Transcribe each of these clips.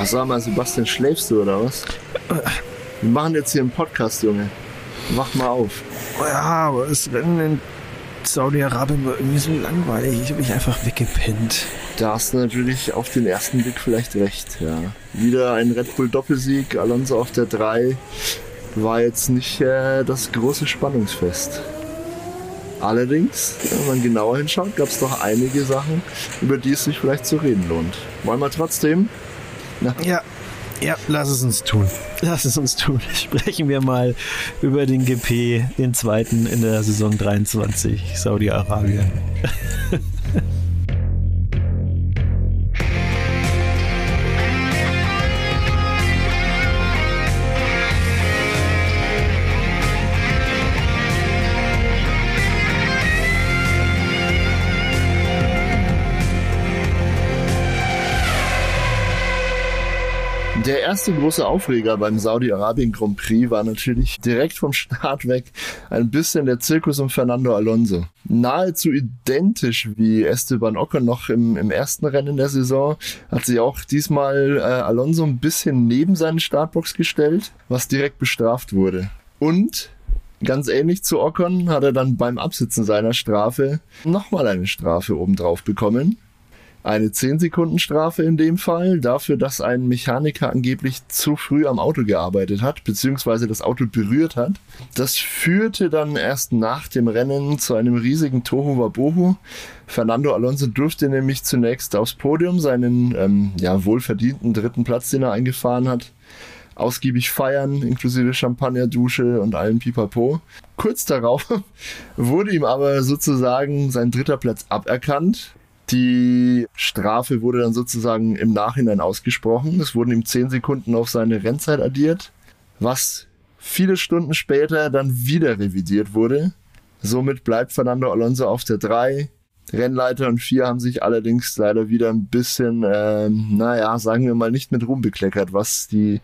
Oh, sag mal, Sebastian, schläfst du oder was? Wir machen jetzt hier einen Podcast, Junge. Mach mal auf. Ja, aber das Rennen in Saudi-Arabien war irgendwie so langweilig. Ich habe mich einfach weggepennt. Da hast du natürlich auf den ersten Blick vielleicht recht, ja. Wieder ein Red Bull Doppelsieg, Alonso auf der 3. War jetzt nicht äh, das große Spannungsfest. Allerdings, wenn man genauer hinschaut, gab es doch einige Sachen, über die es sich vielleicht zu reden lohnt. Wollen wir trotzdem? Na. Ja, ja, lass es uns tun. Lass es uns tun. Sprechen wir mal über den GP, den zweiten in der Saison 23, Saudi-Arabien. erste große Aufreger beim Saudi-Arabien Grand Prix war natürlich direkt vom Start weg ein bisschen der Zirkus um Fernando Alonso. Nahezu identisch wie Esteban Ocon noch im, im ersten Rennen der Saison hat sich auch diesmal äh, Alonso ein bisschen neben seine Startbox gestellt, was direkt bestraft wurde. Und Ganz ähnlich zu Ocon hat er dann beim Absitzen seiner Strafe nochmal eine Strafe obendrauf bekommen eine 10 Sekunden Strafe in dem Fall dafür, dass ein Mechaniker angeblich zu früh am Auto gearbeitet hat, beziehungsweise das Auto berührt hat. Das führte dann erst nach dem Rennen zu einem riesigen Tohu Wabohu. Fernando Alonso durfte nämlich zunächst aufs Podium seinen ähm, ja, wohlverdienten dritten Platz, den er eingefahren hat, ausgiebig feiern, inklusive Champagnerdusche und allen Pipapo. Kurz darauf wurde ihm aber sozusagen sein dritter Platz aberkannt die Strafe wurde dann sozusagen im Nachhinein ausgesprochen. Es wurden ihm zehn Sekunden auf seine Rennzeit addiert, was viele Stunden später dann wieder revidiert wurde. Somit bleibt Fernando Alonso auf der 3. Rennleiter und 4 haben sich allerdings leider wieder ein bisschen, äh, naja, sagen wir mal, nicht mit Ruhm bekleckert, was die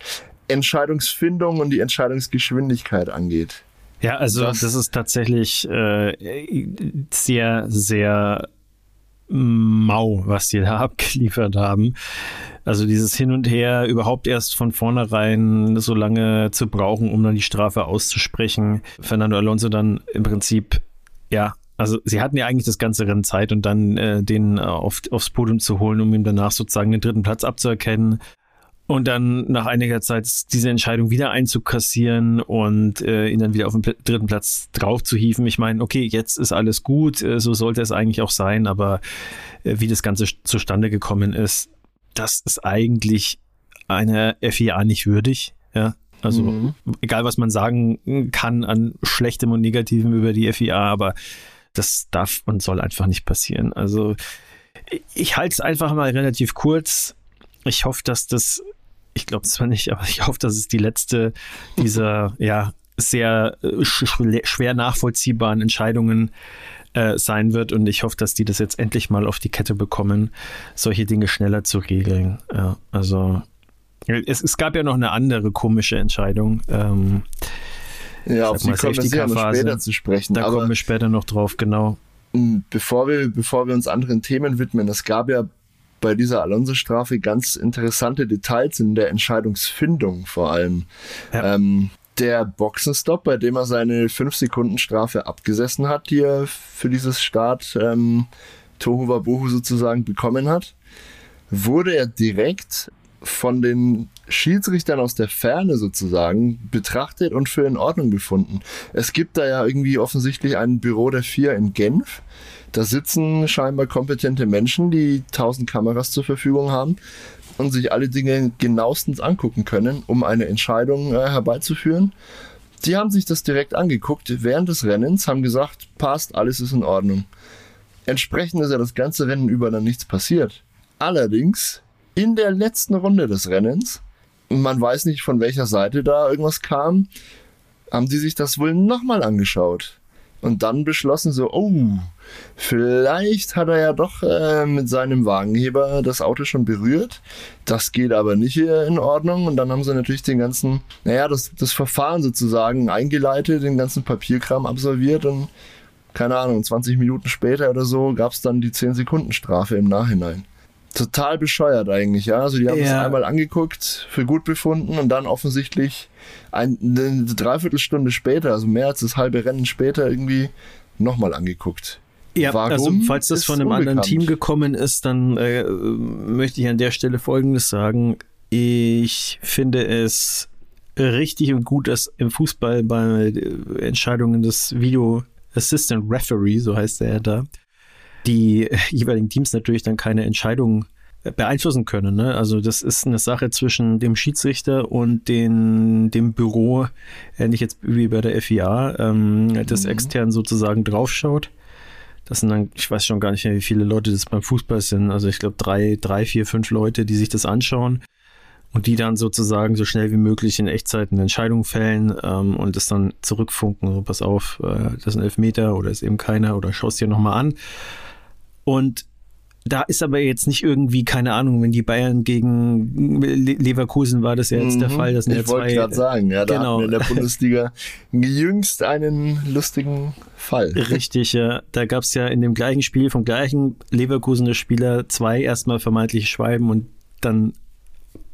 Entscheidungsfindung und die Entscheidungsgeschwindigkeit angeht. Ja, also das, das ist tatsächlich äh, sehr, sehr mau, was die da abgeliefert haben. Also dieses Hin und Her überhaupt erst von vornherein so lange zu brauchen, um dann die Strafe auszusprechen. Fernando Alonso dann im Prinzip, ja, also sie hatten ja eigentlich das ganze Rennen Zeit und dann äh, den äh, auf, aufs Podium zu holen, um ihm danach sozusagen den dritten Platz abzuerkennen. Und dann nach einiger Zeit diese Entscheidung wieder einzukassieren und äh, ihn dann wieder auf den dritten Platz drauf zu hieven. Ich meine, okay, jetzt ist alles gut, äh, so sollte es eigentlich auch sein, aber äh, wie das Ganze zustande gekommen ist, das ist eigentlich einer FIA nicht würdig. Ja, also mhm. egal, was man sagen kann an Schlechtem und Negativem über die FIA, aber das darf und soll einfach nicht passieren. Also ich halte es einfach mal relativ kurz. Ich hoffe, dass das ich glaube zwar nicht, aber ich hoffe, dass es die letzte dieser ja sehr äh, schwer nachvollziehbaren Entscheidungen äh, sein wird und ich hoffe, dass die das jetzt endlich mal auf die Kette bekommen, solche Dinge schneller zu regeln. Ja, also es, es gab ja noch eine andere komische Entscheidung. Ähm, ja, auf die kommen wir später zu sprechen. Da kommen wir später noch drauf, genau. Bevor wir, bevor wir uns anderen Themen widmen, es gab ja bei dieser Alonso-Strafe ganz interessante Details in der Entscheidungsfindung vor allem. Ja. Ähm, der Boxenstopp, bei dem er seine 5-Sekunden-Strafe abgesessen hat, die er für dieses Start ähm, Tohu Wabohu sozusagen bekommen hat, wurde er direkt von den Schiedsrichtern aus der Ferne sozusagen betrachtet und für in Ordnung befunden. Es gibt da ja irgendwie offensichtlich ein Büro der Vier in Genf, da sitzen scheinbar kompetente Menschen, die tausend Kameras zur Verfügung haben und sich alle Dinge genauestens angucken können, um eine Entscheidung äh, herbeizuführen. Die haben sich das direkt angeguckt während des Rennens, haben gesagt, passt, alles ist in Ordnung. Entsprechend ist ja das ganze Rennen über dann nichts passiert. Allerdings in der letzten Runde des Rennens, man weiß nicht von welcher Seite da irgendwas kam, haben die sich das wohl nochmal angeschaut und dann beschlossen so, oh, vielleicht hat er ja doch äh, mit seinem Wagenheber das Auto schon berührt. Das geht aber nicht in Ordnung. Und dann haben sie natürlich den ganzen, naja, das, das Verfahren sozusagen eingeleitet, den ganzen Papierkram absolviert und keine Ahnung, 20 Minuten später oder so gab es dann die 10 Sekunden Strafe im Nachhinein. total bescheuert eigentlich, ja. Also die haben es Ja. einmal angeguckt, für gut befunden und dann offensichtlich ein, eine Dreiviertelstunde später, also mehr als das halbe Rennen später irgendwie nochmal angeguckt. Ja, Warum also falls das von einem anderen unbekannt. Team gekommen ist, dann äh, möchte ich an der Stelle Folgendes sagen. Ich finde es richtig und gut, dass im Fußball bei äh, Entscheidungen des Video Assistant Referee, so heißt er da, die äh, jeweiligen Teams natürlich dann keine Entscheidungen äh, beeinflussen können. Ne? Also das ist eine Sache zwischen dem Schiedsrichter und den, dem Büro, ähnlich jetzt wie bei der FIA, ähm, das extern sozusagen draufschaut. Das sind dann, ich weiß schon gar nicht mehr, wie viele Leute das beim Fußball sind. Also ich glaube drei, drei, vier, fünf Leute, die sich das anschauen und die dann sozusagen so schnell wie möglich in Echtzeit eine Entscheidung fällen ähm, und das dann zurückfunken. So, pass auf, äh, das ist ein Elfmeter oder ist eben keiner oder schaust dir nochmal an. Und da ist aber jetzt nicht irgendwie, keine Ahnung, wenn die Bayern gegen Le Leverkusen war das ja jetzt der Mhm. Fall. Das sind ja ich wollte zwei, gerade sagen, ja, da genau. hatten wir in der Bundesliga jüngst einen lustigen Fall. Richtig, ja. Da gab es ja in dem gleichen Spiel vom gleichen Leverkusener Spieler zwei erstmal vermeintliche Schweiben und dann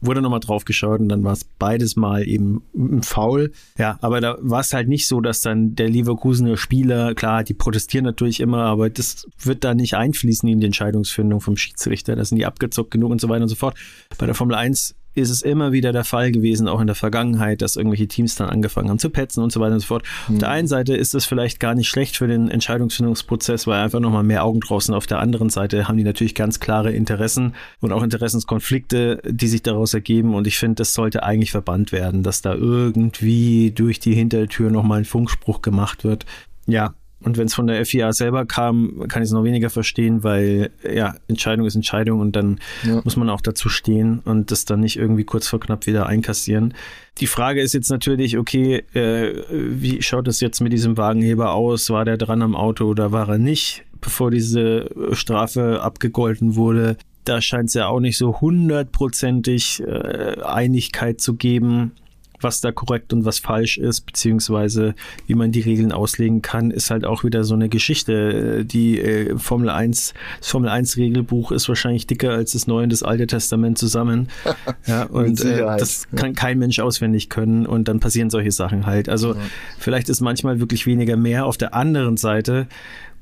wurde nochmal drauf geschaut und dann war es beides mal eben ein Foul. Ja, aber da war es halt nicht so, dass dann der Leverkusener Spieler, klar, die protestieren natürlich immer, aber das wird da nicht einfließen in die Entscheidungsfindung vom Schiedsrichter. Da sind die abgezockt genug und so weiter und so fort. Bei der Formel 1 ist es immer wieder der Fall gewesen, auch in der Vergangenheit, dass irgendwelche Teams dann angefangen haben zu petzen und so weiter und so fort. Auf der einen Seite ist es vielleicht gar nicht schlecht für den Entscheidungsfindungsprozess, weil einfach nochmal mehr Augen draußen. Auf der anderen Seite haben die natürlich ganz klare Interessen und auch Interessenskonflikte, die sich daraus ergeben. Und ich finde, das sollte eigentlich verbannt werden, dass da irgendwie durch die Hintertür nochmal ein Funkspruch gemacht wird. Ja, und wenn es von der FIA selber kam, kann ich es noch weniger verstehen, weil ja, Entscheidung ist Entscheidung und dann Ja. muss man auch dazu stehen und das dann nicht irgendwie kurz vor knapp wieder einkassieren. Die Frage ist jetzt natürlich, okay, äh, wie schaut es jetzt mit diesem Wagenheber aus? War der dran am Auto oder war er nicht, bevor diese Strafe abgegolten wurde? Da scheint es ja auch nicht so hundertprozentig äh, Einigkeit zu geben was da korrekt und was falsch ist, beziehungsweise wie man die Regeln auslegen kann, ist halt auch wieder so eine Geschichte. Die äh, Formel 1, das Formel 1 Regelbuch ist wahrscheinlich dicker als das Neue und das Alte Testament zusammen. ja, und äh, das kann kein Mensch auswendig können und dann passieren solche Sachen halt. Also vielleicht ist manchmal wirklich weniger mehr. Auf der anderen Seite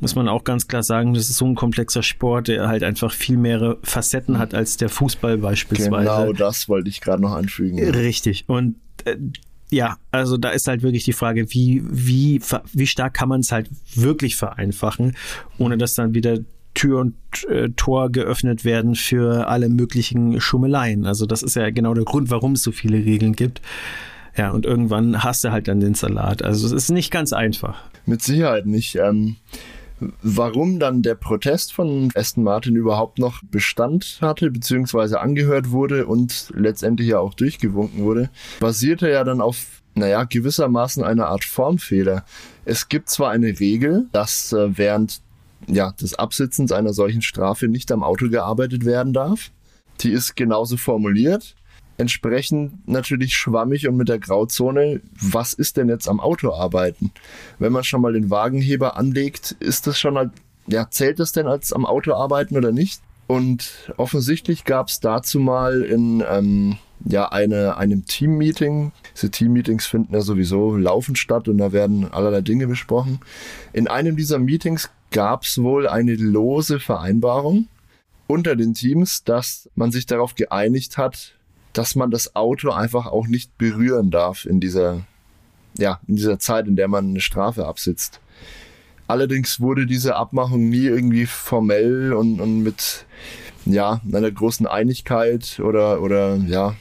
muss man auch ganz klar sagen, das ist so ein komplexer Sport, der halt einfach viel mehrere Facetten hat als der Fußball beispielsweise. Genau das wollte ich gerade noch anfügen. Richtig. Und äh, ja, also da ist halt wirklich die Frage, wie, wie, wie stark kann man es halt wirklich vereinfachen, ohne dass dann wieder Tür und äh, Tor geöffnet werden für alle möglichen Schummeleien. Also das ist ja genau der Grund, warum es so viele Regeln gibt. Ja, und irgendwann hast du halt dann den Salat. Also es ist nicht ganz einfach. Mit Sicherheit nicht. Ähm, warum dann der Protest von Aston Martin überhaupt noch Bestand hatte, beziehungsweise angehört wurde und letztendlich ja auch durchgewunken wurde, basierte ja dann auf, naja, gewissermaßen einer Art Formfehler. Es gibt zwar eine Regel, dass äh, während ja, des Absitzens einer solchen Strafe nicht am Auto gearbeitet werden darf. Die ist genauso formuliert. Entsprechend natürlich schwammig und mit der Grauzone, was ist denn jetzt am Auto arbeiten? Wenn man schon mal den Wagenheber anlegt, ist das schon halt, ja, zählt das denn als am Auto arbeiten oder nicht? Und offensichtlich gab es dazu mal in ähm, ja, eine, einem Team-Meeting, diese Team-Meetings finden ja sowieso laufend statt und da werden allerlei Dinge besprochen. In einem dieser Meetings gab es wohl eine lose Vereinbarung unter den Teams, dass man sich darauf geeinigt hat, dass man das Auto einfach auch nicht berühren darf in dieser, ja, in dieser Zeit, in der man eine Strafe absitzt. Allerdings wurde diese Abmachung nie irgendwie formell und, und mit ja, einer großen Einigkeit oder, oder ja.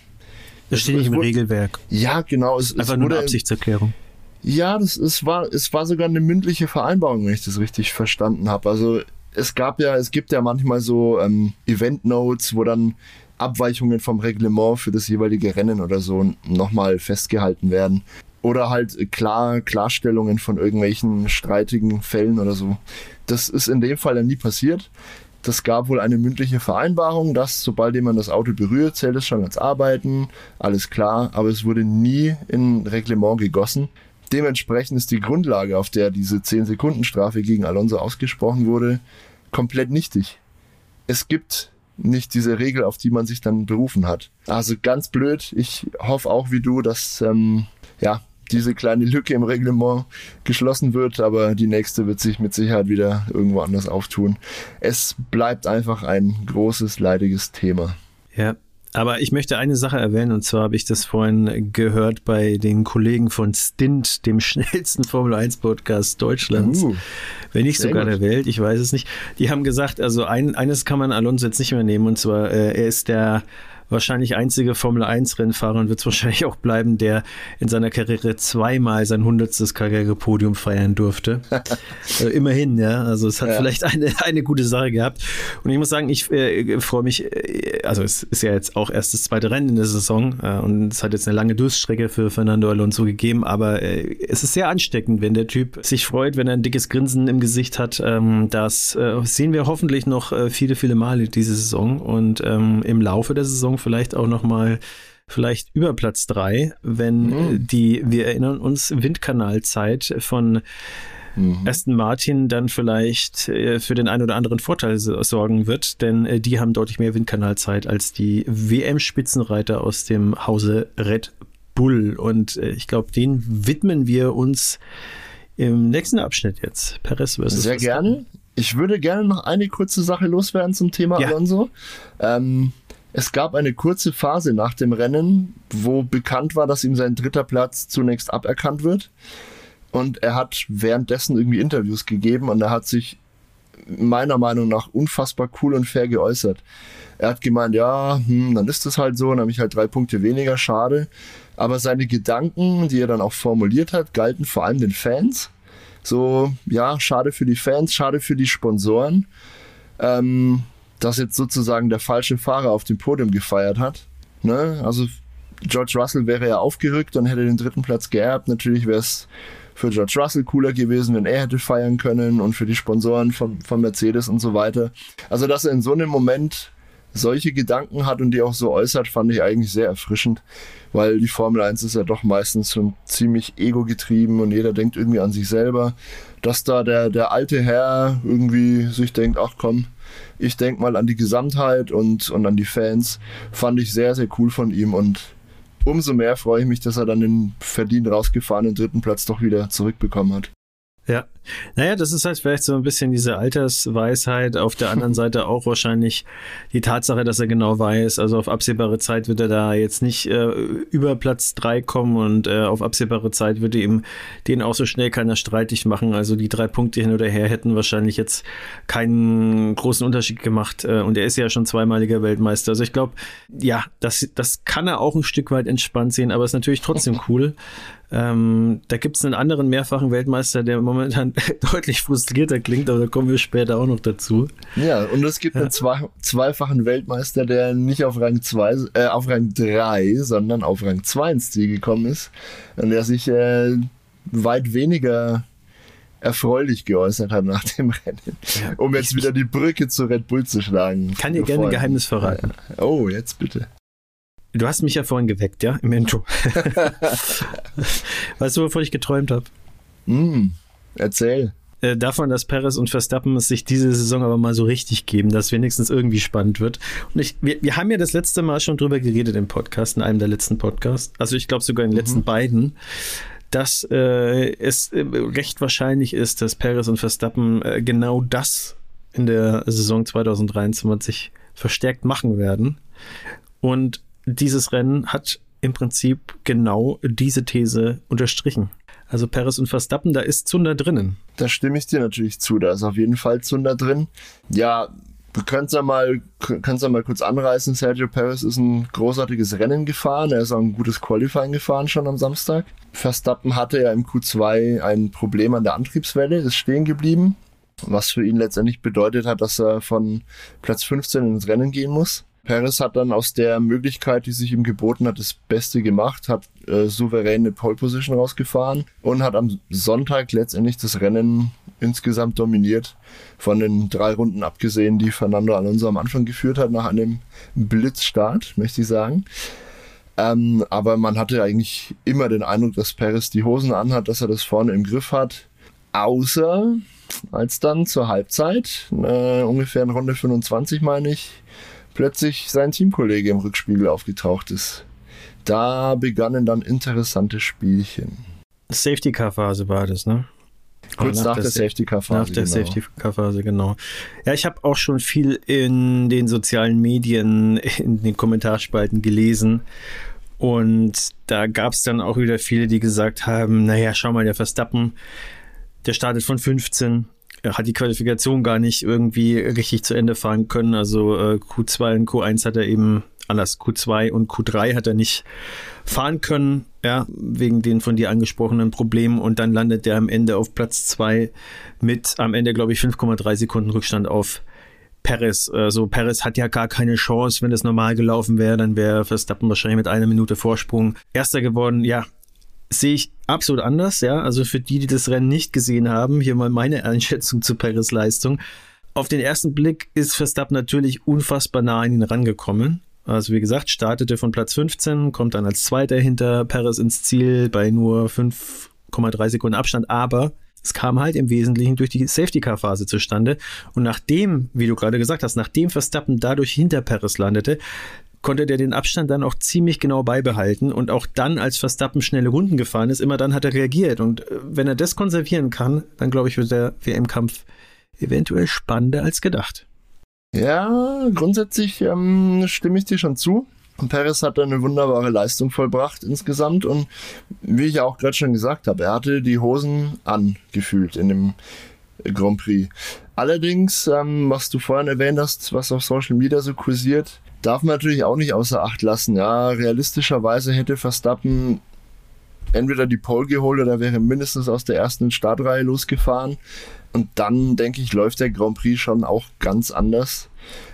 Das steht nicht im wurde- Regelwerk. Ja, genau. Es, Einfach es nur eine Absichtserklärung. ja, das es war, es war sogar eine mündliche Vereinbarung, wenn ich das richtig verstanden habe. Also es gab ja, es gibt ja manchmal so ähm, Event Notes, wo dann Abweichungen vom Reglement für das jeweilige Rennen oder so nochmal festgehalten werden. Oder halt klar, Klarstellungen von irgendwelchen streitigen Fällen oder so. Das ist in dem Fall ja nie passiert. Das gab wohl eine mündliche Vereinbarung, dass sobald jemand das Auto berührt, zählt es schon als Arbeiten. Alles klar, aber es wurde nie in Reglement gegossen. Dementsprechend ist die Grundlage, auf der diese 10-Sekunden-Strafe gegen Alonso ausgesprochen wurde, komplett nichtig. Es gibt nicht diese Regel, auf die man sich dann berufen hat. Also ganz blöd. Ich hoffe auch wie du, dass ähm, ja diese kleine Lücke im Reglement geschlossen wird, aber die nächste wird sich mit Sicherheit wieder irgendwo anders auftun. Es bleibt einfach ein großes, leidiges Thema. Ja, aber ich möchte eine Sache erwähnen, und zwar habe ich das vorhin gehört bei den Kollegen von Stint, dem schnellsten Formel 1 Podcast Deutschlands. Uh, wenn nicht sogar gut. der Welt, ich weiß es nicht. Die haben gesagt, also ein, eines kann man Alonso jetzt nicht mehr nehmen, und zwar, äh, er ist der wahrscheinlich einzige Formel 1 Rennfahrer und wird es wahrscheinlich auch bleiben, der in seiner Karriere zweimal sein hundertstes Karrierepodium feiern durfte. also immerhin, ja. Also es hat ja. vielleicht eine, eine gute Sache gehabt. Und ich muss sagen, ich äh, freue mich, äh, also es ist ja jetzt auch erst das zweite Rennen in der Saison äh, und es hat jetzt eine lange Durststrecke für Fernando Alonso gegeben, aber äh, es ist sehr ansteckend, wenn der Typ sich freut, wenn er ein dickes Grinsen im Gesicht hat. Ähm, das äh, sehen wir hoffentlich noch äh, viele, viele Male diese Saison und ähm, im Laufe der Saison vielleicht auch noch mal vielleicht über Platz drei, wenn mhm. die, wir erinnern uns, Windkanalzeit von mhm. Aston Martin dann vielleicht äh, für den einen oder anderen Vorteil sorgen wird, denn äh, die haben deutlich mehr Windkanalzeit als die WM-Spitzenreiter aus dem Hause Red Bull. Und äh, ich glaube, den widmen wir uns im nächsten Abschnitt jetzt. Perez versus Sehr gerne. Ich würde gerne noch eine kurze Sache loswerden zum Thema ja. Alonso. Ähm, es gab eine kurze Phase nach dem Rennen, wo bekannt war, dass ihm sein dritter Platz zunächst aberkannt wird. Und er hat währenddessen irgendwie Interviews gegeben und er hat sich meiner Meinung nach unfassbar cool und fair geäußert. Er hat gemeint, ja, hm, dann ist es halt so, dann habe ich halt drei Punkte weniger, schade. Aber seine Gedanken, die er dann auch formuliert hat, galten vor allem den Fans. So, ja, schade für die Fans, schade für die Sponsoren. Ähm, dass jetzt sozusagen der falsche Fahrer auf dem Podium gefeiert hat. Ne? Also George Russell wäre ja aufgerückt und hätte den dritten Platz geerbt. Natürlich wäre es für George Russell cooler gewesen, wenn er hätte feiern können und für die Sponsoren von, von Mercedes und so weiter. Also, dass er in so einem Moment solche Gedanken hat und die auch so äußert, fand ich eigentlich sehr erfrischend, weil die Formel 1 ist ja doch meistens schon ziemlich ego-getrieben und jeder denkt irgendwie an sich selber. Dass da der, der alte Herr irgendwie sich denkt, ach komm, ich denke mal an die Gesamtheit und, und an die Fans. Fand ich sehr, sehr cool von ihm und umso mehr freue ich mich, dass er dann den verdient rausgefahrenen dritten Platz doch wieder zurückbekommen hat. Ja, naja, das ist halt vielleicht so ein bisschen diese Altersweisheit. Auf der anderen Seite auch wahrscheinlich die Tatsache, dass er genau weiß, also auf absehbare Zeit wird er da jetzt nicht äh, über Platz drei kommen und äh, auf absehbare Zeit würde ihm den auch so schnell keiner streitig machen. Also die drei Punkte hin oder her hätten wahrscheinlich jetzt keinen großen Unterschied gemacht. Äh, und er ist ja schon zweimaliger Weltmeister. Also ich glaube, ja, das, das kann er auch ein Stück weit entspannt sehen, aber ist natürlich trotzdem cool. Ähm, da gibt es einen anderen mehrfachen Weltmeister, der momentan deutlich frustrierter klingt, aber da kommen wir später auch noch dazu. Ja, und es gibt ja. einen zwei, zweifachen Weltmeister, der nicht auf Rang 2, äh, auf Rang 3, sondern auf Rang 2 ins Ziel gekommen ist und der sich äh, weit weniger erfreulich geäußert hat nach dem Rennen, ja, um jetzt wieder die Brücke zu Red Bull zu schlagen. Kann dir gerne ein Geheimnis verraten. Oh, jetzt bitte. Du hast mich ja vorhin geweckt, ja, im Intro. weißt du, wovon ich geträumt habe? Mm, erzähl. Äh, davon, dass Perez und Verstappen es sich diese Saison aber mal so richtig geben, dass wenigstens irgendwie spannend wird. Und ich, wir, wir haben ja das letzte Mal schon drüber geredet im Podcast, in einem der letzten Podcasts, also ich glaube sogar in den mhm. letzten beiden, dass äh, es äh, recht wahrscheinlich ist, dass Perez und Verstappen äh, genau das in der Saison 2023 verstärkt machen werden. Und dieses Rennen hat im Prinzip genau diese These unterstrichen. Also Perez und Verstappen, da ist Zunder drinnen. Da stimme ich dir natürlich zu. Da ist auf jeden Fall Zunder drin. Ja, du kannst ja mal, kannst ja mal kurz anreißen. Sergio Perez ist ein großartiges Rennen gefahren. Er ist auch ein gutes Qualifying gefahren schon am Samstag. Verstappen hatte ja im Q2 ein Problem an der Antriebswelle, ist stehen geblieben. Was für ihn letztendlich bedeutet hat, dass er von Platz 15 ins Rennen gehen muss. Perez hat dann aus der Möglichkeit, die sich ihm geboten hat, das Beste gemacht, hat äh, souverän eine Pole Position rausgefahren und hat am Sonntag letztendlich das Rennen insgesamt dominiert. Von den drei Runden abgesehen, die Fernando Alonso am Anfang geführt hat, nach einem Blitzstart, möchte ich sagen. Ähm, aber man hatte eigentlich immer den Eindruck, dass Perez die Hosen anhat, dass er das vorne im Griff hat. Außer als dann zur Halbzeit, äh, ungefähr in Runde 25 meine ich, plötzlich sein Teamkollege im Rückspiegel aufgetaucht ist. Da begannen dann interessante Spielchen. Safety-Car-Phase war das, ne? Kurz nach, nach, der, Safety-Car-Phase. Nach der genau. Safety-Car-Phase, genau. Ja, ich habe auch schon viel in den sozialen Medien, in den Kommentarspalten gelesen. Und da gab es dann auch wieder viele, die gesagt haben, naja, schau mal, der Verstappen, der startet von 15, er hat die Qualifikation gar nicht irgendwie richtig zu Ende fahren können. Also äh, Q2 und Q1 hat er eben anders. Q2 und Q3 hat er nicht fahren können, ja, wegen den von dir angesprochenen Problemen. Und dann landet er am Ende auf Platz 2 mit am Ende, glaube ich, 5,3 Sekunden Rückstand auf Perez. Also Perez hat ja gar keine Chance, wenn es normal gelaufen wäre, dann wäre Verstappen wahrscheinlich mit einer Minute Vorsprung Erster geworden. Ja, sehe ich absolut anders, ja. Also für die, die das Rennen nicht gesehen haben, hier mal meine Einschätzung zu Perez Leistung. Auf den ersten Blick ist Verstappen natürlich unfassbar nah an ihn rangekommen. Also wie gesagt, startete von Platz 15, kommt dann als Zweiter hinter Perez ins Ziel bei nur 5,3 Sekunden Abstand, aber es kam halt im Wesentlichen durch die Safety-Car-Phase zustande. Und nachdem, wie du gerade gesagt hast, nachdem Verstappen dadurch hinter Perez landete, konnte der den Abstand dann auch ziemlich genau beibehalten und auch dann, als Verstappen schnelle Runden gefahren ist, immer dann hat er reagiert. Und äh, wenn er das konservieren kann, dann glaube ich, wird der WM-Kampf eventuell spannender als gedacht. Ja, grundsätzlich ähm, stimme ich dir schon zu. Perez hat eine wunderbare Leistung vollbracht insgesamt und wie ich auch gerade schon gesagt habe, er hatte die Hosen angefühlt in dem Grand Prix. Allerdings, ähm, was du vorhin erwähnt hast, was auf Social Media so kursiert, darf man natürlich auch nicht außer Acht lassen. Ja, realistischerweise hätte Verstappen entweder die Pole geholt oder wäre mindestens aus der ersten Startreihe losgefahren. Und dann, denke ich, läuft der Grand Prix schon auch ganz anders.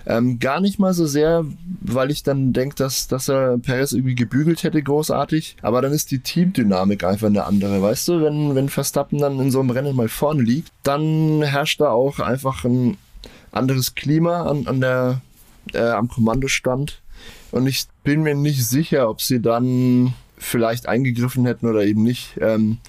Ähm, gar nicht mal so sehr, weil ich dann denke, dass, dass er Perez irgendwie gebügelt hätte, großartig. Aber dann ist die Teamdynamik einfach eine andere. Weißt du, wenn, wenn Verstappen dann in so einem Rennen mal vorne liegt, dann herrscht da auch einfach ein anderes Klima an, an der, äh, am Kommandostand. Und ich bin mir nicht sicher, ob sie dann vielleicht eingegriffen hätten oder eben nicht. Ähm,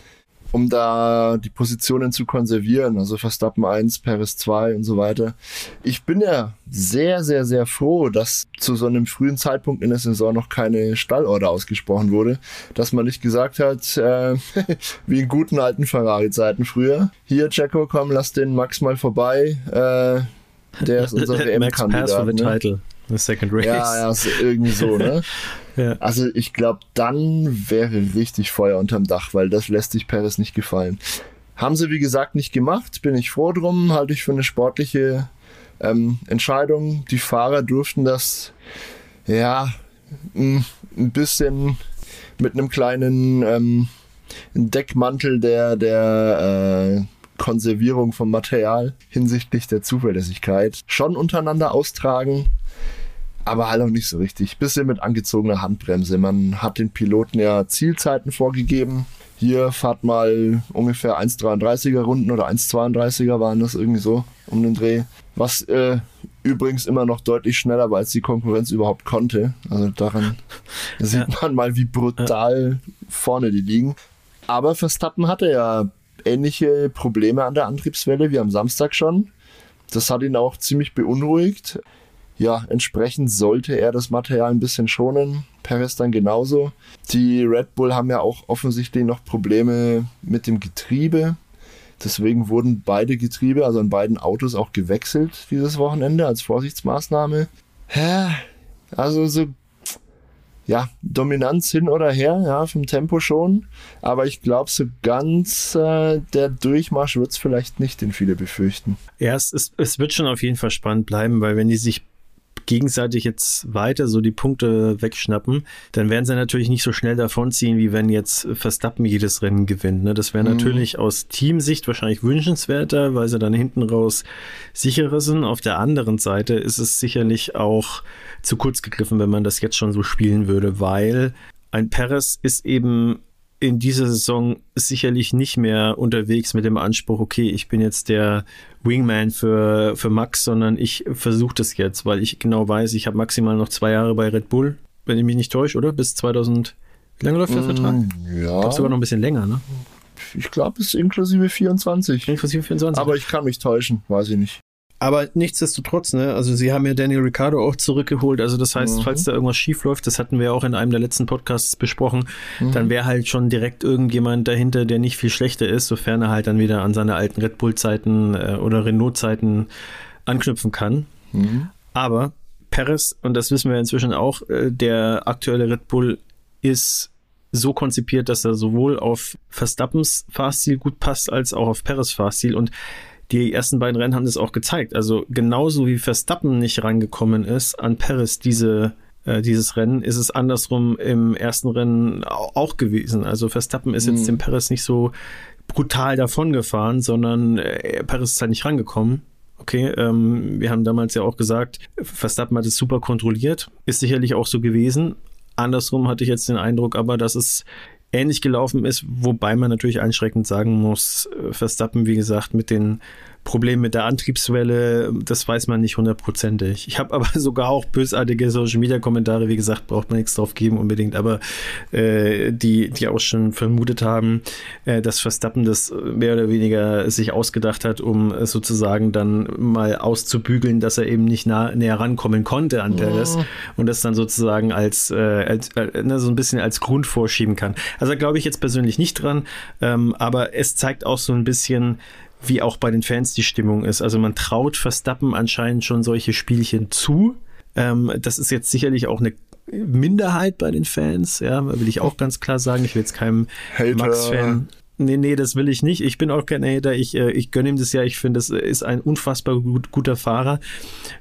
um da die Positionen zu konservieren. Also Verstappen 1, Paris 2 und so weiter. Ich bin ja sehr, sehr, sehr froh, dass zu so einem frühen Zeitpunkt in der Saison noch keine Stallorder ausgesprochen wurde. Dass man nicht gesagt hat, äh, wie in guten alten Ferrari-Zeiten früher. Hier, Checo, komm, lass den Max mal vorbei. Äh, der ist unser WM-Kandidat. Ne? The second race. Ja, ja, ist irgendwie so, ne? ja. Also ich glaube, dann wäre richtig Feuer unterm Dach, weil das lässt sich Perez nicht gefallen. Haben sie, wie gesagt, nicht gemacht, bin ich froh drum, halte ich für eine sportliche ähm, Entscheidung. Die Fahrer durften das, ja, ein bisschen mit einem kleinen ähm, Deckmantel der, der äh, Konservierung vom Material hinsichtlich der Zuverlässigkeit schon untereinander austragen aber halt auch nicht so richtig. Bisschen mit angezogener Handbremse. Man hat den Piloten ja Zielzeiten vorgegeben. Hier fahrt mal ungefähr 1,33er Runden oder 1,32er waren das irgendwie so um den Dreh. Was äh, übrigens immer noch deutlich schneller war, als die Konkurrenz überhaupt konnte. Also daran sieht man mal, wie brutal vorne die liegen. Aber Verstappen hatte ja ähnliche Probleme an der Antriebswelle wie am Samstag schon. Das hat ihn auch ziemlich beunruhigt ja, entsprechend sollte er das Material ein bisschen schonen. Perez dann genauso. Die Red Bull haben ja auch offensichtlich noch Probleme mit dem Getriebe. Deswegen wurden beide Getriebe, also in beiden Autos, auch gewechselt dieses Wochenende als Vorsichtsmaßnahme. Also so, ja, Dominanz hin oder her, ja, vom Tempo schon. Aber ich glaube, so ganz äh, der Durchmarsch wird es vielleicht nicht, den viele befürchten. Ja, es, ist, es wird schon auf jeden Fall spannend bleiben, weil wenn die sich gegenseitig jetzt weiter so die Punkte wegschnappen, dann werden sie natürlich nicht so schnell davonziehen, wie wenn jetzt Verstappen jedes Rennen gewinnt. Ne? Das wäre mhm. natürlich aus Teamsicht wahrscheinlich wünschenswerter, weil sie dann hinten raus sicherer sind. Auf der anderen Seite ist es sicherlich auch zu kurz gegriffen, wenn man das jetzt schon so spielen würde, weil ein Perez ist eben in dieser Saison sicherlich nicht mehr unterwegs mit dem Anspruch, okay, ich bin jetzt der Wingman für, für Max, sondern ich versuche das jetzt, weil ich genau weiß, ich habe maximal noch zwei Jahre bei Red Bull, wenn ich mich nicht täusche, oder? Bis 2000. Wie lange läuft der mm, Vertrag? Ja. Ich glaube sogar noch ein bisschen länger, ne? Ich glaube, es ist inklusive 24. Inklusive 24. Aber ich kann mich täuschen, weiß ich nicht. Aber nichtsdestotrotz, ne, also sie haben ja Daniel Ricciardo auch zurückgeholt. Also das heißt, mhm. falls da irgendwas schief läuft, das hatten wir auch in einem der letzten Podcasts besprochen, mhm. dann wäre halt schon direkt irgendjemand dahinter, der nicht viel schlechter ist, sofern er halt dann wieder an seine alten Red Bull-Zeiten äh, oder Renault-Zeiten anknüpfen kann. Mhm. Aber Perez, und das wissen wir inzwischen auch, äh, der aktuelle Red Bull ist so konzipiert, dass er sowohl auf Verstappens Fahrstil gut passt, als auch auf Perez Fahrstil. Und die ersten beiden Rennen haben das auch gezeigt. Also genauso wie Verstappen nicht rangekommen ist an Perez diese äh, dieses Rennen, ist es andersrum im ersten Rennen auch gewesen. Also Verstappen ist jetzt mhm. dem Perez nicht so brutal davon gefahren, sondern äh, Perez ist halt nicht rangekommen. Okay, ähm, wir haben damals ja auch gesagt, Verstappen hat es super kontrolliert, ist sicherlich auch so gewesen. Andersrum hatte ich jetzt den Eindruck, aber dass es ähnlich gelaufen ist, wobei man natürlich einschreckend sagen muss, äh, Verstappen, wie gesagt, mit den Problem mit der Antriebswelle, das weiß man nicht hundertprozentig. Ich habe aber sogar auch bösartige Social Media Kommentare, wie gesagt, braucht man nichts drauf geben unbedingt, aber äh, die, die auch schon vermutet haben, äh, dass Verstappen das mehr oder weniger sich ausgedacht hat, um sozusagen dann mal auszubügeln, dass er eben nicht nah, näher rankommen konnte an Perez oh. und das dann sozusagen als, äh, als äh, ne, so ein bisschen als Grund vorschieben kann. Also glaube ich jetzt persönlich nicht dran, ähm, aber es zeigt auch so ein bisschen, wie auch bei den Fans die Stimmung ist. Also man traut Verstappen anscheinend schon solche Spielchen zu. Ähm, das ist jetzt sicherlich auch eine Minderheit bei den Fans, ja, will ich auch ganz klar sagen. Ich will jetzt keinem Max-Fan Nee, nee, das will ich nicht. Ich bin auch kein Hater. Ich, äh, ich gönne ihm das ja. Ich finde, es ist ein unfassbar gut, guter Fahrer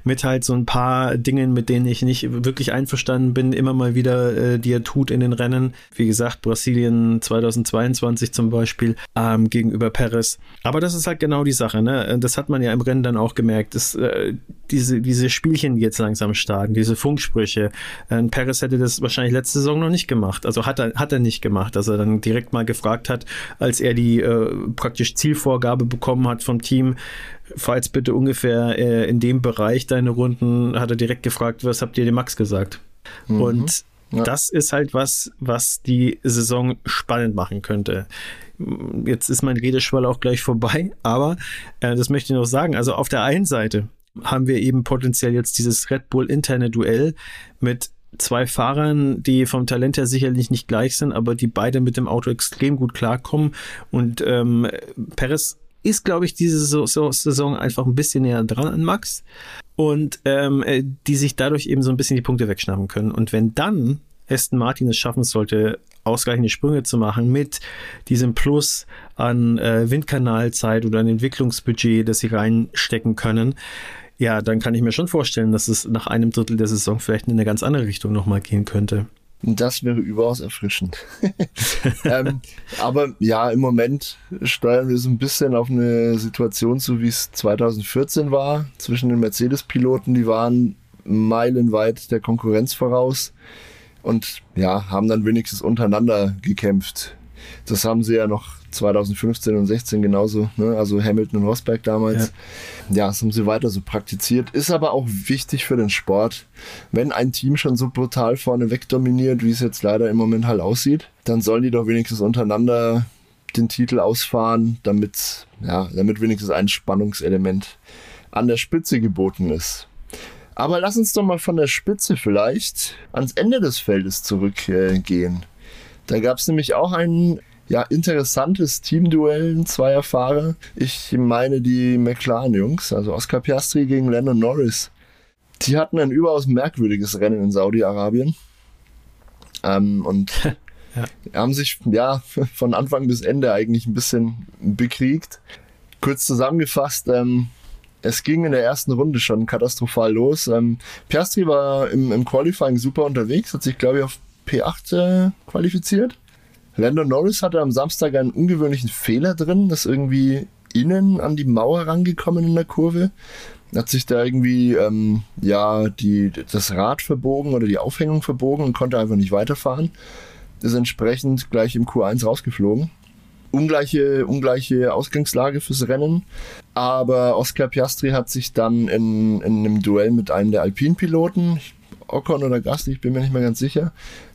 mit halt so ein paar Dingen, mit denen ich nicht wirklich einverstanden bin, immer mal wieder, äh, die er tut in den Rennen. Wie gesagt, Brasilien 2022 zum Beispiel ähm, gegenüber Perez. Aber das ist halt genau die Sache. Ne? Das hat man ja im Rennen dann auch gemerkt. Das, äh, diese, diese Spielchen, die jetzt langsam starten, diese Funksprüche. Äh, Perez hätte das wahrscheinlich letzte Saison noch nicht gemacht. Also hat er, hat er nicht gemacht, dass er dann direkt mal gefragt hat, als er die äh, praktisch Zielvorgabe bekommen hat vom Team, falls bitte ungefähr äh, in dem Bereich deine Runden, hat er direkt gefragt, was habt ihr dem Max gesagt? Mhm. Und ja. das ist halt was, was die Saison spannend machen könnte. Jetzt ist mein Redeschwall auch gleich vorbei, aber äh, das möchte ich noch sagen. Also auf der einen Seite haben wir eben potenziell jetzt dieses Red Bull interne Duell mit zwei Fahrern, die vom Talent her sicherlich nicht gleich sind, aber die beide mit dem Auto extrem gut klarkommen. Und ähm, Perez ist, glaube ich, diese Saison einfach ein bisschen näher dran an Max und ähm, äh, die sich dadurch eben so ein bisschen die Punkte wegschnappen können. Und wenn dann Aston Martin es schaffen sollte, ausgleichende Sprünge zu machen mit diesem Plus an äh, Windkanalzeit oder an Entwicklungsbudget, das sie reinstecken können, ja, dann kann ich mir schon vorstellen, dass es nach einem Drittel der Saison vielleicht in eine ganz andere Richtung nochmal gehen könnte. Das wäre überaus erfrischend. ähm, aber ja, im Moment steuern wir so ein bisschen auf eine Situation zu, wie es 2014 war, zwischen den Mercedes-Piloten. Die waren meilenweit der Konkurrenz voraus und ja, haben dann wenigstens untereinander gekämpft. Das haben sie ja noch 2015 und 16 genauso, ne? also Hamilton und Rosberg damals. Ja. ja, das haben sie weiter so praktiziert. Ist aber auch wichtig für den Sport. Wenn ein Team schon so brutal vorne wegdominiert, wie es jetzt leider im Moment halt aussieht, dann sollen die doch wenigstens untereinander den Titel ausfahren, damit, ja, damit wenigstens ein Spannungselement an der Spitze geboten ist. Aber lass uns doch mal von der Spitze vielleicht ans Ende des Feldes zurückgehen. Da gab es nämlich auch einen ja, interessantes Teamduell zweier Fahrer. Ich meine die McLaren-Jungs, also Oscar Piastri gegen Lennon Norris. Die hatten ein überaus merkwürdiges Rennen in Saudi-Arabien. Ähm, und ja. haben sich ja von Anfang bis Ende eigentlich ein bisschen bekriegt. Kurz zusammengefasst, ähm, es ging in der ersten Runde schon katastrophal los. Ähm, Piastri war im, im Qualifying super unterwegs, hat sich, glaube ich, auf P8 äh, qualifiziert. Lando Norris hatte am Samstag einen ungewöhnlichen Fehler drin, das irgendwie innen an die Mauer rangekommen in der Kurve. Hat sich da irgendwie ähm, ja die, das Rad verbogen oder die Aufhängung verbogen und konnte einfach nicht weiterfahren. Ist entsprechend gleich im Q1 rausgeflogen. Ungleiche, ungleiche Ausgangslage fürs Rennen. Aber Oscar Piastri hat sich dann in, in einem Duell mit einem der Alpin-Piloten, ich Ocon oder Gasly, ich bin mir nicht mehr ganz sicher,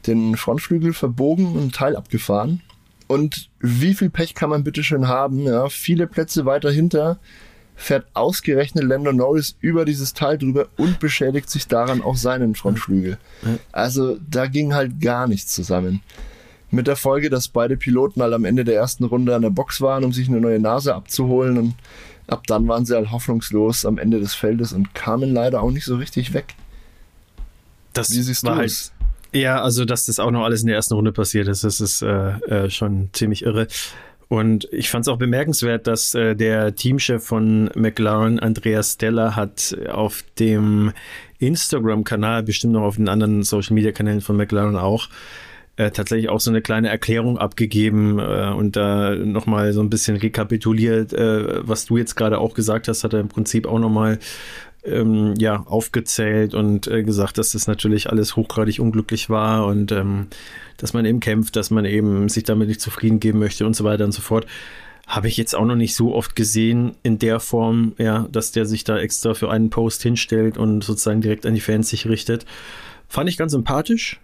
den Frontflügel verbogen und Teil abgefahren. Und wie viel Pech kann man bitte schön haben? Ja, viele Plätze weiter hinter fährt ausgerechnet Lando Norris über dieses Teil drüber und beschädigt sich daran auch seinen Frontflügel. Also da ging halt gar nichts zusammen. Mit der Folge, dass beide Piloten halt am Ende der ersten Runde an der Box waren, um sich eine neue Nase abzuholen und ab dann waren sie halt hoffnungslos am Ende des Feldes und kamen leider auch nicht so richtig weg. Das Wie siehst war du halt, Ja, also dass das auch noch alles in der ersten Runde passiert ist, das ist äh, äh, schon ziemlich irre. Und ich fand es auch bemerkenswert, dass äh, der Teamchef von McLaren, Andreas Stella, hat auf dem Instagram-Kanal, bestimmt noch auf den anderen Social-Media-Kanälen von McLaren auch, äh, tatsächlich auch so eine kleine Erklärung abgegeben äh, und da nochmal so ein bisschen rekapituliert, äh, was du jetzt gerade auch gesagt hast, hat er im Prinzip auch nochmal ähm, ja, aufgezählt und äh, gesagt, dass das natürlich alles hochgradig unglücklich war und ähm, dass man eben kämpft, dass man eben sich damit nicht zufrieden geben möchte und so weiter und so fort. Habe ich jetzt auch noch nicht so oft gesehen in der Form, ja, dass der sich da extra für einen Post hinstellt und sozusagen direkt an die Fans sich richtet. Fand ich ganz sympathisch.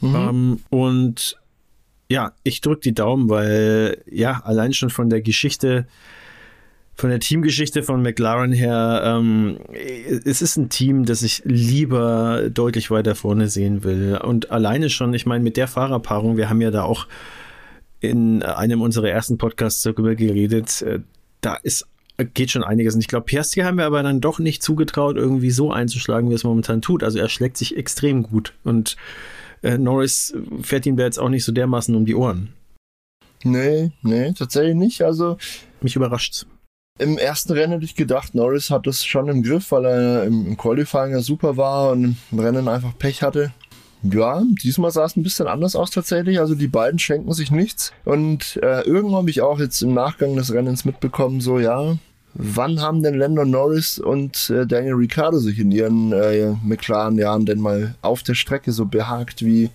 Mhm. Ähm, und ja, ich drücke die Daumen, weil ja, allein schon von der Geschichte von der Teamgeschichte von McLaren her, ähm, es ist ein Team, das ich lieber deutlich weiter vorne sehen will. Und alleine schon, ich meine, mit der Fahrerpaarung, wir haben ja da auch in einem unserer ersten Podcasts darüber geredet, äh, da ist geht schon einiges. Und ich glaube, Piastri haben wir aber dann doch nicht zugetraut, irgendwie so einzuschlagen, wie es momentan tut. Also er schlägt sich extrem gut. Und äh, Norris fährt ihm da jetzt auch nicht so dermaßen um die Ohren. Nee, nee, tatsächlich nicht. Also. Mich überrascht im ersten Rennen hätte ich gedacht, Norris hat das schon im Griff, weil er im, Qualifying ja super war und im Rennen einfach Pech hatte. Ja, diesmal sah es ein bisschen anders aus tatsächlich. Also die beiden schenken sich nichts. Und äh, irgendwann habe ich auch jetzt im Nachgang des Rennens mitbekommen, so ja, wann haben denn Lando Norris und äh, Daniel Ricciardo sich in ihren äh, McLaren-Jahren denn mal auf der Strecke so behagt wie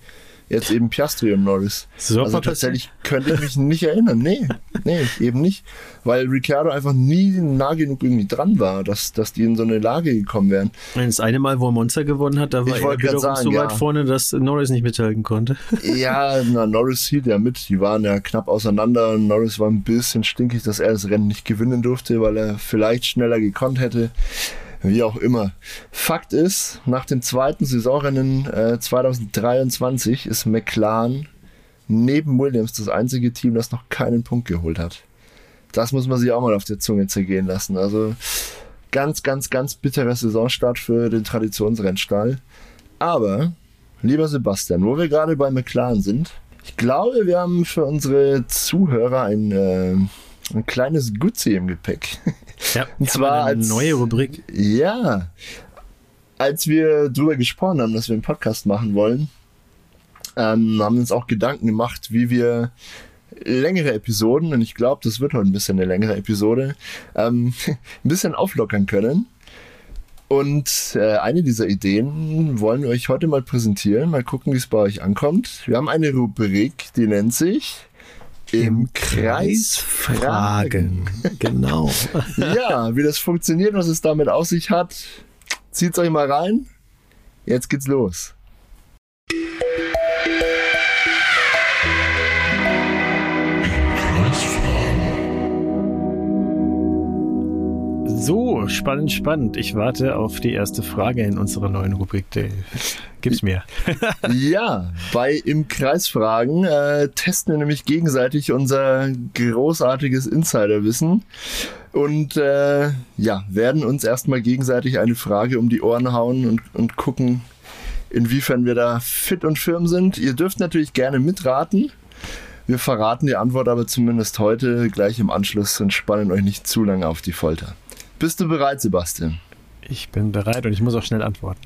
jetzt eben Piastri und Norris. So also tatsächlich könnte ich mich nicht erinnern. Nee, nee, eben nicht. Weil Ricciardo einfach nie nah genug irgendwie dran war, dass, dass die in so eine Lage gekommen wären. Das eine Mal, wo er Monster gewonnen hat, da war er wiederum sagen, so weit ja. vorne, dass Norris nicht mithalten konnte. Ja, na, Norris hielt ja mit. Die waren ja knapp auseinander. Norris war ein bisschen stinkig, dass er das Rennen nicht gewinnen durfte, weil er vielleicht schneller gekonnt hätte. Wie auch immer. Fakt ist, nach dem zweiten Saisonrennen äh, 2023 ist McLaren neben Williams das einzige Team, das noch keinen Punkt geholt hat. Das muss man sich auch mal auf der Zunge zergehen lassen. Also ganz, ganz, ganz bitterer Saisonstart für den Traditionsrennstall. Aber, lieber Sebastian, wo wir gerade bei McLaren sind, ich glaube, wir haben für unsere Zuhörer ein, äh, ein kleines Gutzi im Gepäck. Ja, und zwar eine als, neue Rubrik. Ja, als wir darüber gesprochen haben, dass wir einen Podcast machen wollen, ähm, haben wir uns auch Gedanken gemacht, wie wir längere Episoden, und ich glaube, das wird heute ein bisschen eine längere Episode, ähm, ein bisschen auflockern können. Und äh, eine dieser Ideen wollen wir euch heute mal präsentieren, mal gucken, wie es bei euch ankommt. Wir haben eine Rubrik, die nennt sich im Kreis fragen. Genau. ja, wie das funktioniert, was es damit auf sich hat, zieht's euch mal rein. Jetzt geht's los. So, spannend, spannend. Ich warte auf die erste Frage in unserer neuen Rubrik, Dave. Gib's mir. ja, bei Im Kreis fragen äh, testen wir nämlich gegenseitig unser großartiges Insiderwissen und äh, ja, werden uns erstmal gegenseitig eine Frage um die Ohren hauen und, und gucken, inwiefern wir da fit und firm sind. Ihr dürft natürlich gerne mitraten. Wir verraten die Antwort aber zumindest heute gleich im Anschluss und spannen euch nicht zu lange auf die Folter. Bist du bereit, Sebastian? Ich bin bereit und ich muss auch schnell antworten.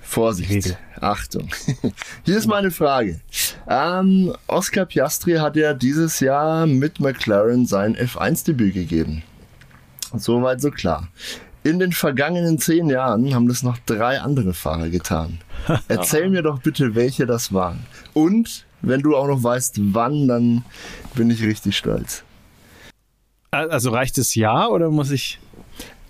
Vorsicht. Regel. Achtung. Hier ist meine Frage. Ähm, Oscar Piastri hat ja dieses Jahr mit McLaren sein F1-Debüt gegeben. Soweit so klar. In den vergangenen zehn Jahren haben das noch drei andere Fahrer getan. Erzähl mir doch bitte, welche das waren. Und wenn du auch noch weißt, wann, dann bin ich richtig stolz. Also reicht es ja oder muss ich?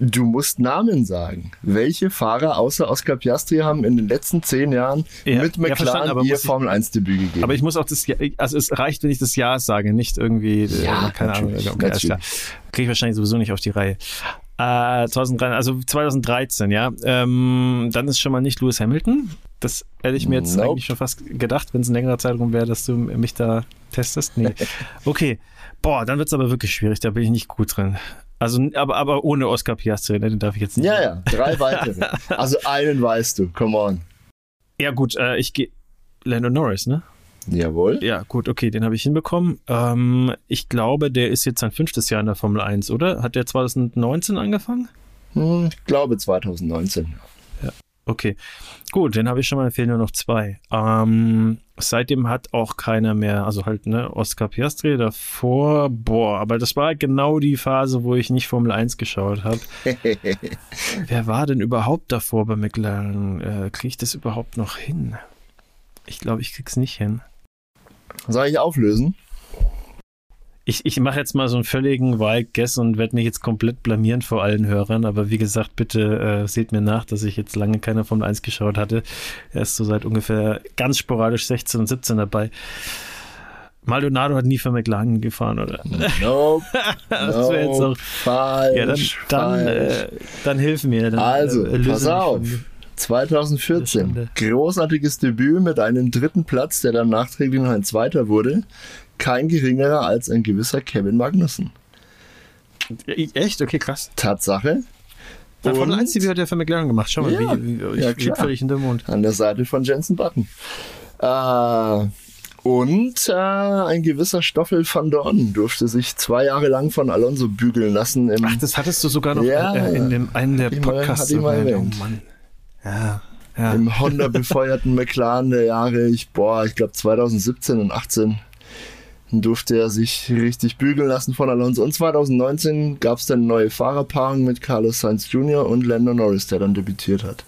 Du musst Namen sagen. Welche Fahrer außer Oscar Piastri haben in den letzten zehn Jahren ja, mit McLaren ja, ihr Formel 1 Debüt gegeben? Aber ich muss auch das, also es reicht, wenn ich das Jahr sage, nicht irgendwie, äh, ja, keine Ahnung. Okay, alles klar. Kriege ich wahrscheinlich sowieso nicht auf die Reihe. Äh, 2013, also 2013, ja. Ähm, dann ist schon mal nicht Lewis Hamilton. Das hätte ich mir jetzt Nope. eigentlich schon fast gedacht, wenn es ein längerer Zeitraum wäre, dass du mich da testest. Nee. Okay. Boah, dann wird es aber wirklich schwierig. Da bin ich nicht gut drin. Also, aber, aber ohne Oscar Piastri, ne, den darf ich jetzt nicht. Ja, ja, drei weitere. Also einen weißt du, come on. Ja, gut, äh, ich gehe. Lando Norris, ne? Jawohl. Ja, gut, okay, den habe ich hinbekommen. Ähm, ich glaube, der ist jetzt sein fünftes Jahr in der Formel 1, oder? Hat der 2019 angefangen? Hm, Ich glaube 2019. Okay, gut, den habe ich schon mal, fehlen nur noch zwei. Ähm, seitdem hat auch keiner mehr, also halt, ne, Oscar Piastri davor, boah, aber das war genau die Phase, wo ich nicht Formel 1 geschaut habe. Wer war denn überhaupt davor bei McLaren? Äh, Kriege ich das überhaupt noch hin? Ich glaube, ich krieg's nicht hin. Soll ich auflösen? Ich, ich mache jetzt mal so einen völligen Wild Guess und werde mich jetzt komplett blamieren vor allen Hörern. Aber wie gesagt, bitte äh, seht mir nach, dass ich jetzt lange keine Formel 1 geschaut hatte. Er ist so seit ungefähr ganz sporadisch 16 und 17 dabei. Maldonado hat nie für McLaren gefahren, oder? Nope. Das wäre jetzt auch. Falsch. Ja, dann, dann, äh, dann hilf mir. Dann, Also, äh, pass auf. von- 2014. Schande. Großartiges Debüt mit einem dritten Platz, der dann nachträglich noch ein zweiter wurde. Kein geringerer als ein gewisser Kevin Magnussen. Echt? Okay, krass. Tatsache. Ja, Formel Und 1 Debüt hat er für McLaren gemacht. Schau mal, Ja, wie, wie, ja, ich völlig in der Mond. An der Seite von Jensen Button. Äh, und äh, ein gewisser Stoffel van Dorn durfte sich zwei Jahre lang von Alonso bügeln lassen. Ach, das hattest du sogar noch Ja. äh, in dem einen der Podcasts. Oh Mann. Ja, ja. im Honda befeuerten McLaren der Jahre, ich, boah, ich glaube 2017 und 18 durfte er sich richtig bügeln lassen von Alonso. Und 2019 gab es dann eine neue Fahrerpaarung mit Carlos Sainz Jr. und Lando Norris, der dann debütiert hat.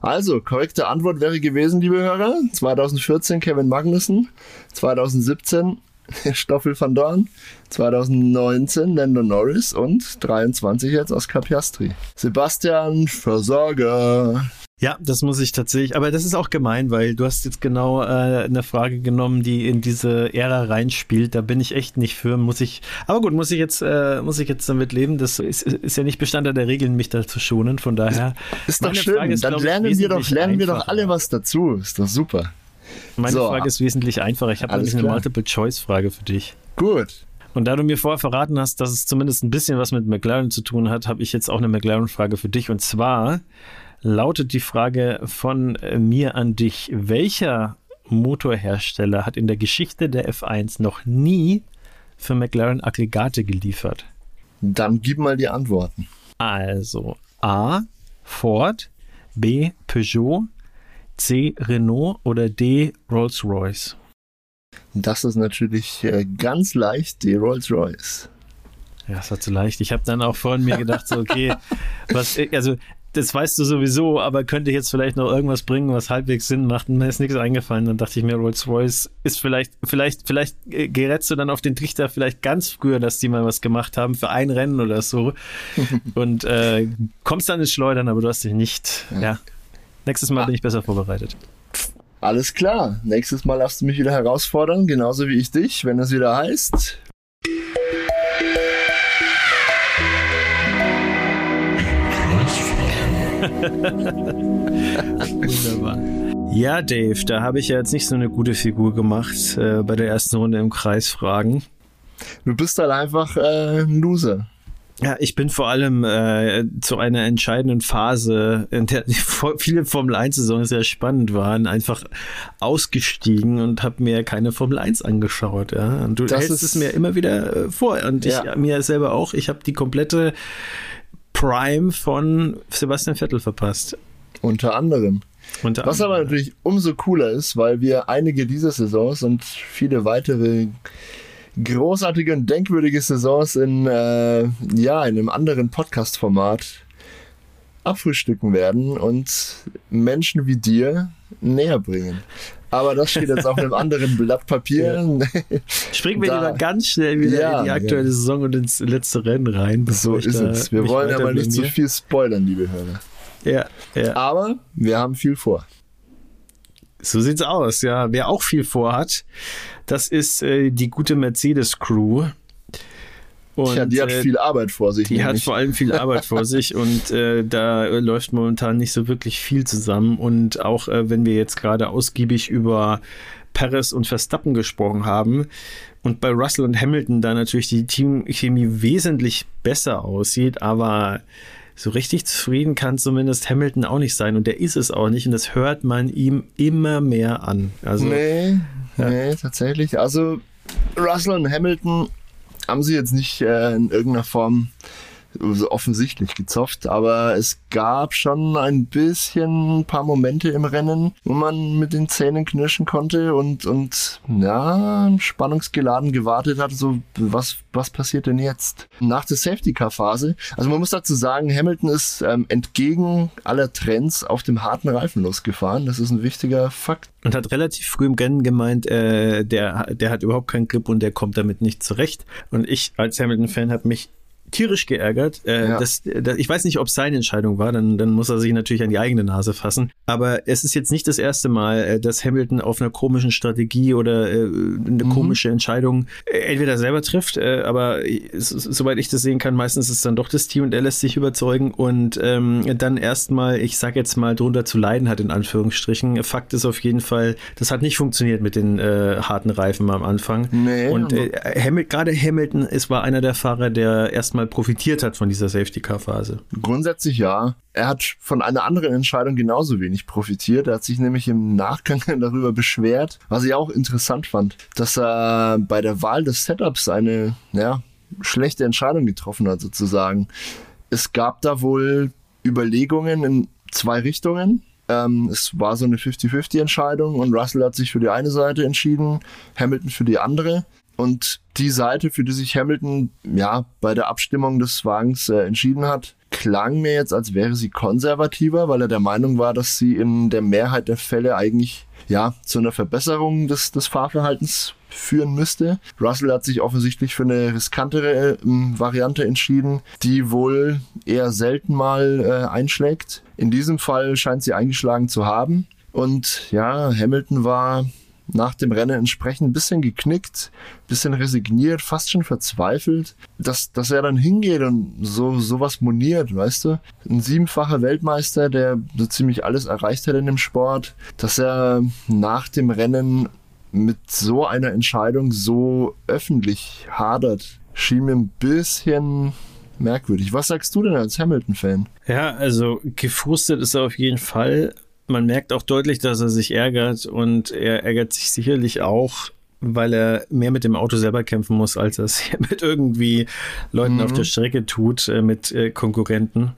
Also, korrekte Antwort wäre gewesen, liebe Hörer, 2014 Kevin Magnussen, 2017 Stoffel van Dorn, 2019 Lando Norris und 23 jetzt Oscar Piastri. Sebastian Versorger. Ja, das muss ich tatsächlich, aber das ist auch gemein, weil du hast jetzt genau äh, eine Frage genommen, die in diese Ära reinspielt. Da bin ich echt nicht für, muss ich. Aber gut, muss ich jetzt, äh, muss ich jetzt damit leben. Das ist, ist ja nicht Bestandteil der Regeln, mich da zu schonen. Von daher. Ist doch Meine schön. Ist, Dann lernen wir doch, lernen wir doch alle was dazu. Ist doch super. Meine So. Frage ist wesentlich einfacher. Ich habe eine. Multiple-Choice-Frage für dich. Gut. Und da du mir vorher verraten hast, dass es zumindest ein bisschen was mit McLaren zu tun hat, habe ich jetzt auch eine McLaren-Frage für dich. Und zwar lautet die Frage von äh, mir an dich. Welcher Motorhersteller hat in der Geschichte der F1 noch nie für McLaren Aggregate geliefert? Dann gib mal die Antworten. Also A. Ford, B. Peugeot, C. Renault oder D. Rolls-Royce? Das ist natürlich äh, ganz leicht die Rolls-Royce. Ja, das war zu leicht. Ich habe dann auch vorhin mir gedacht, so, okay, was, also, das weißt du sowieso, aber könnte jetzt vielleicht noch irgendwas bringen, was halbwegs Sinn macht. Und mir ist nichts eingefallen. Dann dachte ich mir, Rolls-Royce ist vielleicht, vielleicht, vielleicht äh, gerätst du dann auf den Trichter vielleicht ganz früher, dass die mal was gemacht haben für ein Rennen oder so. Und äh, kommst dann ins Schleudern, aber du hast dich nicht. Ja. Nächstes Mal bin ich besser vorbereitet. Alles klar. Nächstes Mal darfst du mich wieder herausfordern, genauso wie ich dich, wenn es wieder heißt. Wunderbar. Ja, Dave, da habe ich ja jetzt nicht so eine gute Figur gemacht äh, bei der ersten Runde im Kreisfragen. Du bist halt einfach äh, ein Loser. Ja, ich bin vor allem äh, zu einer entscheidenden Phase, in der viele Formel 1-Saisons sehr spannend waren, einfach ausgestiegen und habe mir keine Formel 1 angeschaut. Ja? Und du Das hältst ist- es mir immer wieder äh, vor. Und ich Ja. mir selber auch. Ich habe die komplette Prime von Sebastian Vettel verpasst. Unter anderem. Unter Was aber anderem. natürlich umso cooler ist, weil wir einige dieser Saisons und viele weitere großartige und denkwürdige Saisons in, äh, ja, in einem anderen Podcast-Format abfrühstücken werden und Menschen wie dir näher bringen. Aber das steht jetzt auf einem anderen Blatt Papier. Springen wir Da- lieber ganz schnell wieder Ja, in die aktuelle ja. Saison und ins letzte Rennen rein. so ist es. Wir wollen aber nicht zu blamier. viel spoilern, liebe Hörer. Ja, ja. Aber wir haben viel vor. So sieht's aus, ja. Wer auch viel vorhat, das ist äh, die gute Mercedes-Crew. Und, ja, die hat äh, viel Arbeit vor sich. Die nämlich. hat vor allem viel Arbeit vor sich und äh, da läuft momentan nicht so wirklich viel zusammen. Und auch äh, wenn wir jetzt gerade ausgiebig über Perez und Verstappen gesprochen haben und bei Russell und Hamilton da natürlich die Teamchemie wesentlich besser aussieht, aber so richtig zufrieden kann zumindest Hamilton auch nicht sein und der ist es auch nicht und das hört man ihm immer mehr an. Also, nee, ja. nee, tatsächlich. Also Russell und Hamilton haben sie jetzt nicht äh, in irgendeiner Form offensichtlich gezofft, aber es gab schon ein bisschen ein paar Momente im Rennen, wo man mit den Zähnen knirschen konnte und, und ja, spannungsgeladen gewartet hat, so was, was passiert denn jetzt? Nach der Safety-Car-Phase, also man muss dazu sagen, Hamilton ist ähm, entgegen aller Trends auf dem harten Reifen losgefahren, das ist ein wichtiger Fakt. Und hat relativ früh im Rennen gemeint, äh, der, der hat überhaupt keinen Grip und der kommt damit nicht zurecht. Und ich als Hamilton-Fan habe mich tierisch geärgert. Äh, ja. das, das, ich weiß nicht, ob es seine Entscheidung war, dann, dann muss er sich natürlich an die eigene Nase fassen. Aber es ist jetzt nicht das erste Mal, äh, dass Hamilton auf einer komischen Strategie oder äh, eine mhm. komische Entscheidung äh, entweder selber trifft, äh, aber soweit ich das sehen kann, meistens ist es dann doch das Team und er lässt sich überzeugen und ähm, dann erstmal, ich sag jetzt mal, drunter zu leiden hat, in Anführungsstrichen. Fakt ist auf jeden Fall, das hat nicht funktioniert mit den äh, harten Reifen am Anfang. Nee, und äh, Hamilton, gerade Hamilton, es war einer der Fahrer, der erstmal mal profitiert hat von dieser Safety-Car-Phase. Grundsätzlich ja. Er hat von einer anderen Entscheidung genauso wenig profitiert. Er hat sich nämlich im Nachgang darüber beschwert, was ich auch interessant fand, dass er bei der Wahl des Setups eine ja, schlechte Entscheidung getroffen hat, sozusagen. Es gab da wohl Überlegungen in zwei Richtungen. Ähm, es war so eine 50-50-Entscheidung und Russell hat sich für die eine Seite entschieden, Hamilton für die andere. Und die Seite, für die sich Hamilton ja bei der Abstimmung des Wagens äh, entschieden hat, klang mir jetzt, als wäre sie konservativer, weil er der Meinung war, dass sie in der Mehrheit der Fälle eigentlich ja zu einer Verbesserung des, des Fahrverhaltens führen müsste. Russell hat sich offensichtlich für eine riskantere äh, Variante entschieden, die wohl eher selten mal äh, einschlägt. In diesem Fall scheint sie eingeschlagen zu haben. Und ja, Hamilton war nach dem Rennen entsprechend ein bisschen geknickt, ein bisschen resigniert, fast schon verzweifelt, dass, dass er dann hingeht und so sowas moniert, weißt du? Ein siebenfacher Weltmeister, der so ziemlich alles erreicht hat in dem Sport, dass er nach dem Rennen mit so einer Entscheidung so öffentlich hadert, schien mir ein bisschen merkwürdig. Was sagst du denn als Hamilton-Fan? Ja, also gefrustet ist er auf jeden Fall man merkt auch deutlich, dass er sich ärgert und er ärgert sich sicherlich auch, weil er mehr mit dem Auto selber kämpfen muss, als er es mit irgendwie Leuten mhm. auf der Strecke tut, äh, mit äh, Konkurrenten.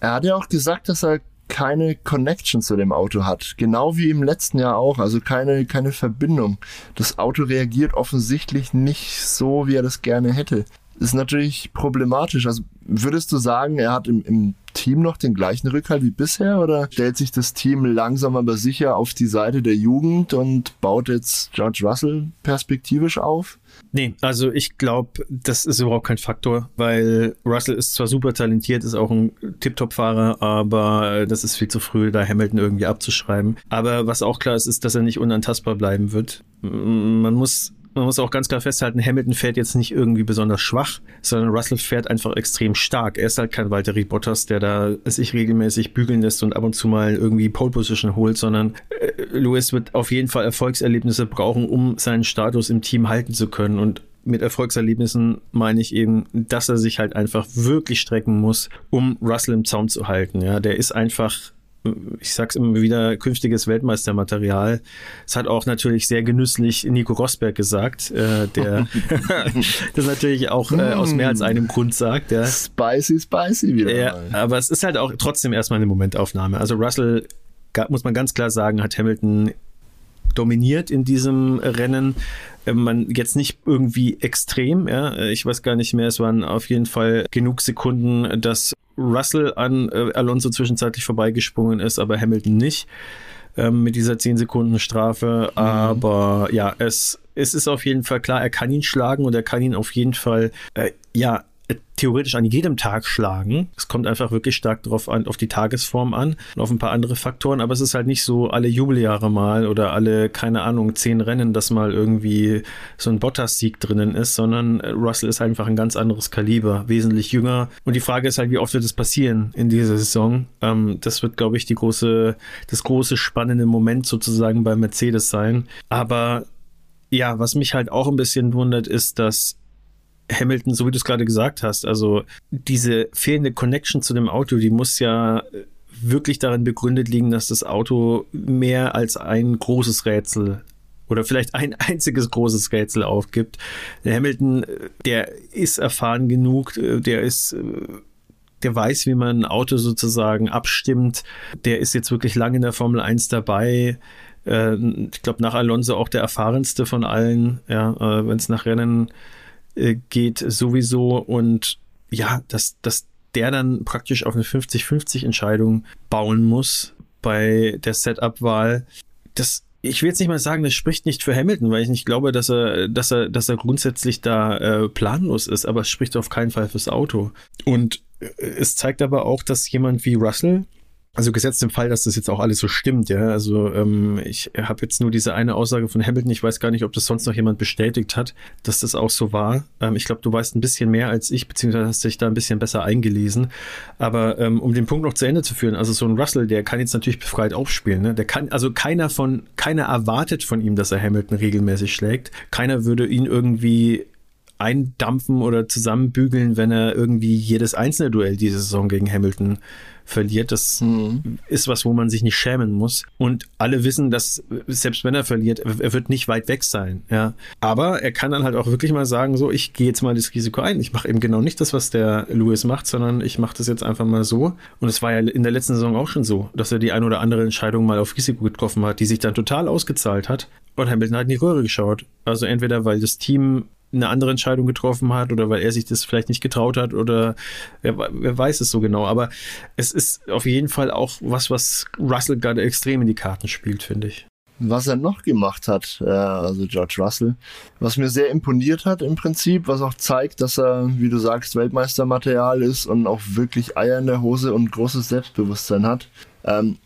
Er hat ja auch gesagt, dass er keine Connection zu dem Auto hat. Genau wie im letzten Jahr auch. Also keine, keine Verbindung. Das Auto reagiert offensichtlich nicht so, wie er das gerne hätte ist natürlich problematisch. Also würdest du sagen, er hat im, im Team noch den gleichen Rückhalt wie bisher oder stellt sich das Team langsam aber sicher auf die Seite der Jugend und baut jetzt George Russell perspektivisch auf? Nee, also ich glaube, das ist überhaupt kein Faktor, weil Russell ist zwar super talentiert, ist auch ein Tip-Top-Fahrer, aber das ist viel zu früh, da Hamilton irgendwie abzuschreiben. Aber was auch klar ist, ist, dass er nicht unantastbar bleiben wird. Man muss man muss auch ganz klar festhalten, Hamilton fährt jetzt nicht irgendwie besonders schwach, sondern Russell fährt einfach extrem stark. Er ist halt kein Valtteri Bottas, der da sich regelmäßig bügeln lässt und ab und zu mal irgendwie Pole Position holt, sondern äh, Lewis wird auf jeden Fall Erfolgserlebnisse brauchen, um seinen Status im Team halten zu können und mit Erfolgserlebnissen meine ich eben, dass er sich halt einfach wirklich strecken muss, um Russell im Zaum zu halten. Ja, der ist einfach ich sag's immer wieder, künftiges Weltmeistermaterial. Es hat auch natürlich sehr genüsslich Nico Rosberg gesagt, äh, der das natürlich auch äh, aus mehr als mm. einem Grund sagt. Ja. Spicy, spicy wieder. Ja, aber es ist halt auch trotzdem erstmal eine Momentaufnahme. Also Russell, muss man ganz klar sagen, hat Hamilton dominiert in diesem Rennen. Äh, man jetzt nicht irgendwie extrem, ja. Ich weiß gar nicht mehr, es waren auf jeden Fall genug Sekunden, dass Russell an äh, Alonso zwischenzeitlich vorbeigesprungen ist, aber Hamilton nicht ähm, mit dieser 10 Sekunden Strafe. Mhm. Aber ja, es, es ist auf jeden Fall klar, er kann ihn schlagen und er kann ihn auf jeden Fall, äh, ja, theoretisch an jedem Tag schlagen. Es kommt einfach wirklich stark drauf an, auf die Tagesform an und auf ein paar andere Faktoren, aber es ist halt nicht so alle Jubeljahre mal oder alle, keine Ahnung, zehn Rennen, dass mal irgendwie so ein Bottas-Sieg drinnen ist, sondern Russell ist einfach ein ganz anderes Kaliber, wesentlich jünger. Und die Frage ist halt, wie oft wird es passieren in dieser Saison? Ähm, das wird, glaube ich, die große, das große spannende Moment sozusagen bei Mercedes sein. Aber ja, was mich halt auch ein bisschen wundert, ist, dass Hamilton, so wie du es gerade gesagt hast, also diese fehlende Connection zu dem Auto, die muss ja wirklich darin begründet liegen, dass das Auto mehr als ein großes Rätsel oder vielleicht ein einziges großes Rätsel aufgibt. Der Hamilton, der ist erfahren genug, der ist der weiß, wie man ein Auto sozusagen abstimmt. Der ist jetzt wirklich lange in der Formel 1 dabei. Äh, ich glaube, nach Alonso auch der erfahrenste von allen, ja, äh, wenn es nach Rennen äh, geht sowieso und ja, dass, dass der dann praktisch auf eine 50-50 Entscheidung bauen muss bei der Setup-Wahl. Das, ich will jetzt nicht mal sagen, das spricht nicht für Hamilton, weil ich nicht glaube, dass er, dass er, dass er grundsätzlich da äh, planlos ist, aber es spricht auf keinen Fall fürs Auto. Und äh, es zeigt aber auch, dass jemand wie Russell, also gesetzt im Fall, dass das jetzt auch alles so stimmt, ja. Also ähm, ich habe jetzt nur diese eine Aussage von Hamilton. Ich weiß gar nicht, ob das sonst noch jemand bestätigt hat, dass das auch so war. Ähm, ich glaube, du weißt ein bisschen mehr als ich, beziehungsweise hast dich da ein bisschen besser eingelesen. Aber ähm, um den Punkt noch zu Ende zu führen, also so ein Russell, der kann jetzt natürlich befreit aufspielen. Ne? Der kann, also keiner von, keiner erwartet von ihm, dass er Hamilton regelmäßig schlägt. Keiner würde ihn irgendwie eindampfen oder zusammenbügeln, wenn er irgendwie jedes einzelne Duell diese Saison gegen Hamilton verliert. Das mhm. ist was, wo man sich nicht schämen muss. Und alle wissen, dass selbst wenn er verliert, er wird nicht weit weg sein. Ja. Aber er kann dann halt auch wirklich mal sagen, so, ich gehe jetzt mal das Risiko ein. Ich mache eben genau nicht das, was der Lewis macht, sondern ich mache das jetzt einfach mal so. Und es war ja in der letzten Saison auch schon so, dass er die ein oder andere Entscheidung mal auf Risiko getroffen hat, die sich dann total ausgezahlt hat. Und Hamilton hat in die Röhre geschaut. Also entweder, weil das Team eine andere Entscheidung getroffen hat oder weil er sich das vielleicht nicht getraut hat oder wer, wer weiß es so genau. Aber es ist auf jeden Fall auch was, was Russell gerade extrem in die Karten spielt, finde ich. Was er noch gemacht hat, äh, also George Russell, was mir sehr imponiert hat im Prinzip, was auch zeigt, dass er, wie du sagst, Weltmeistermaterial ist und auch wirklich Eier in der Hose und großes Selbstbewusstsein hat. Ähm,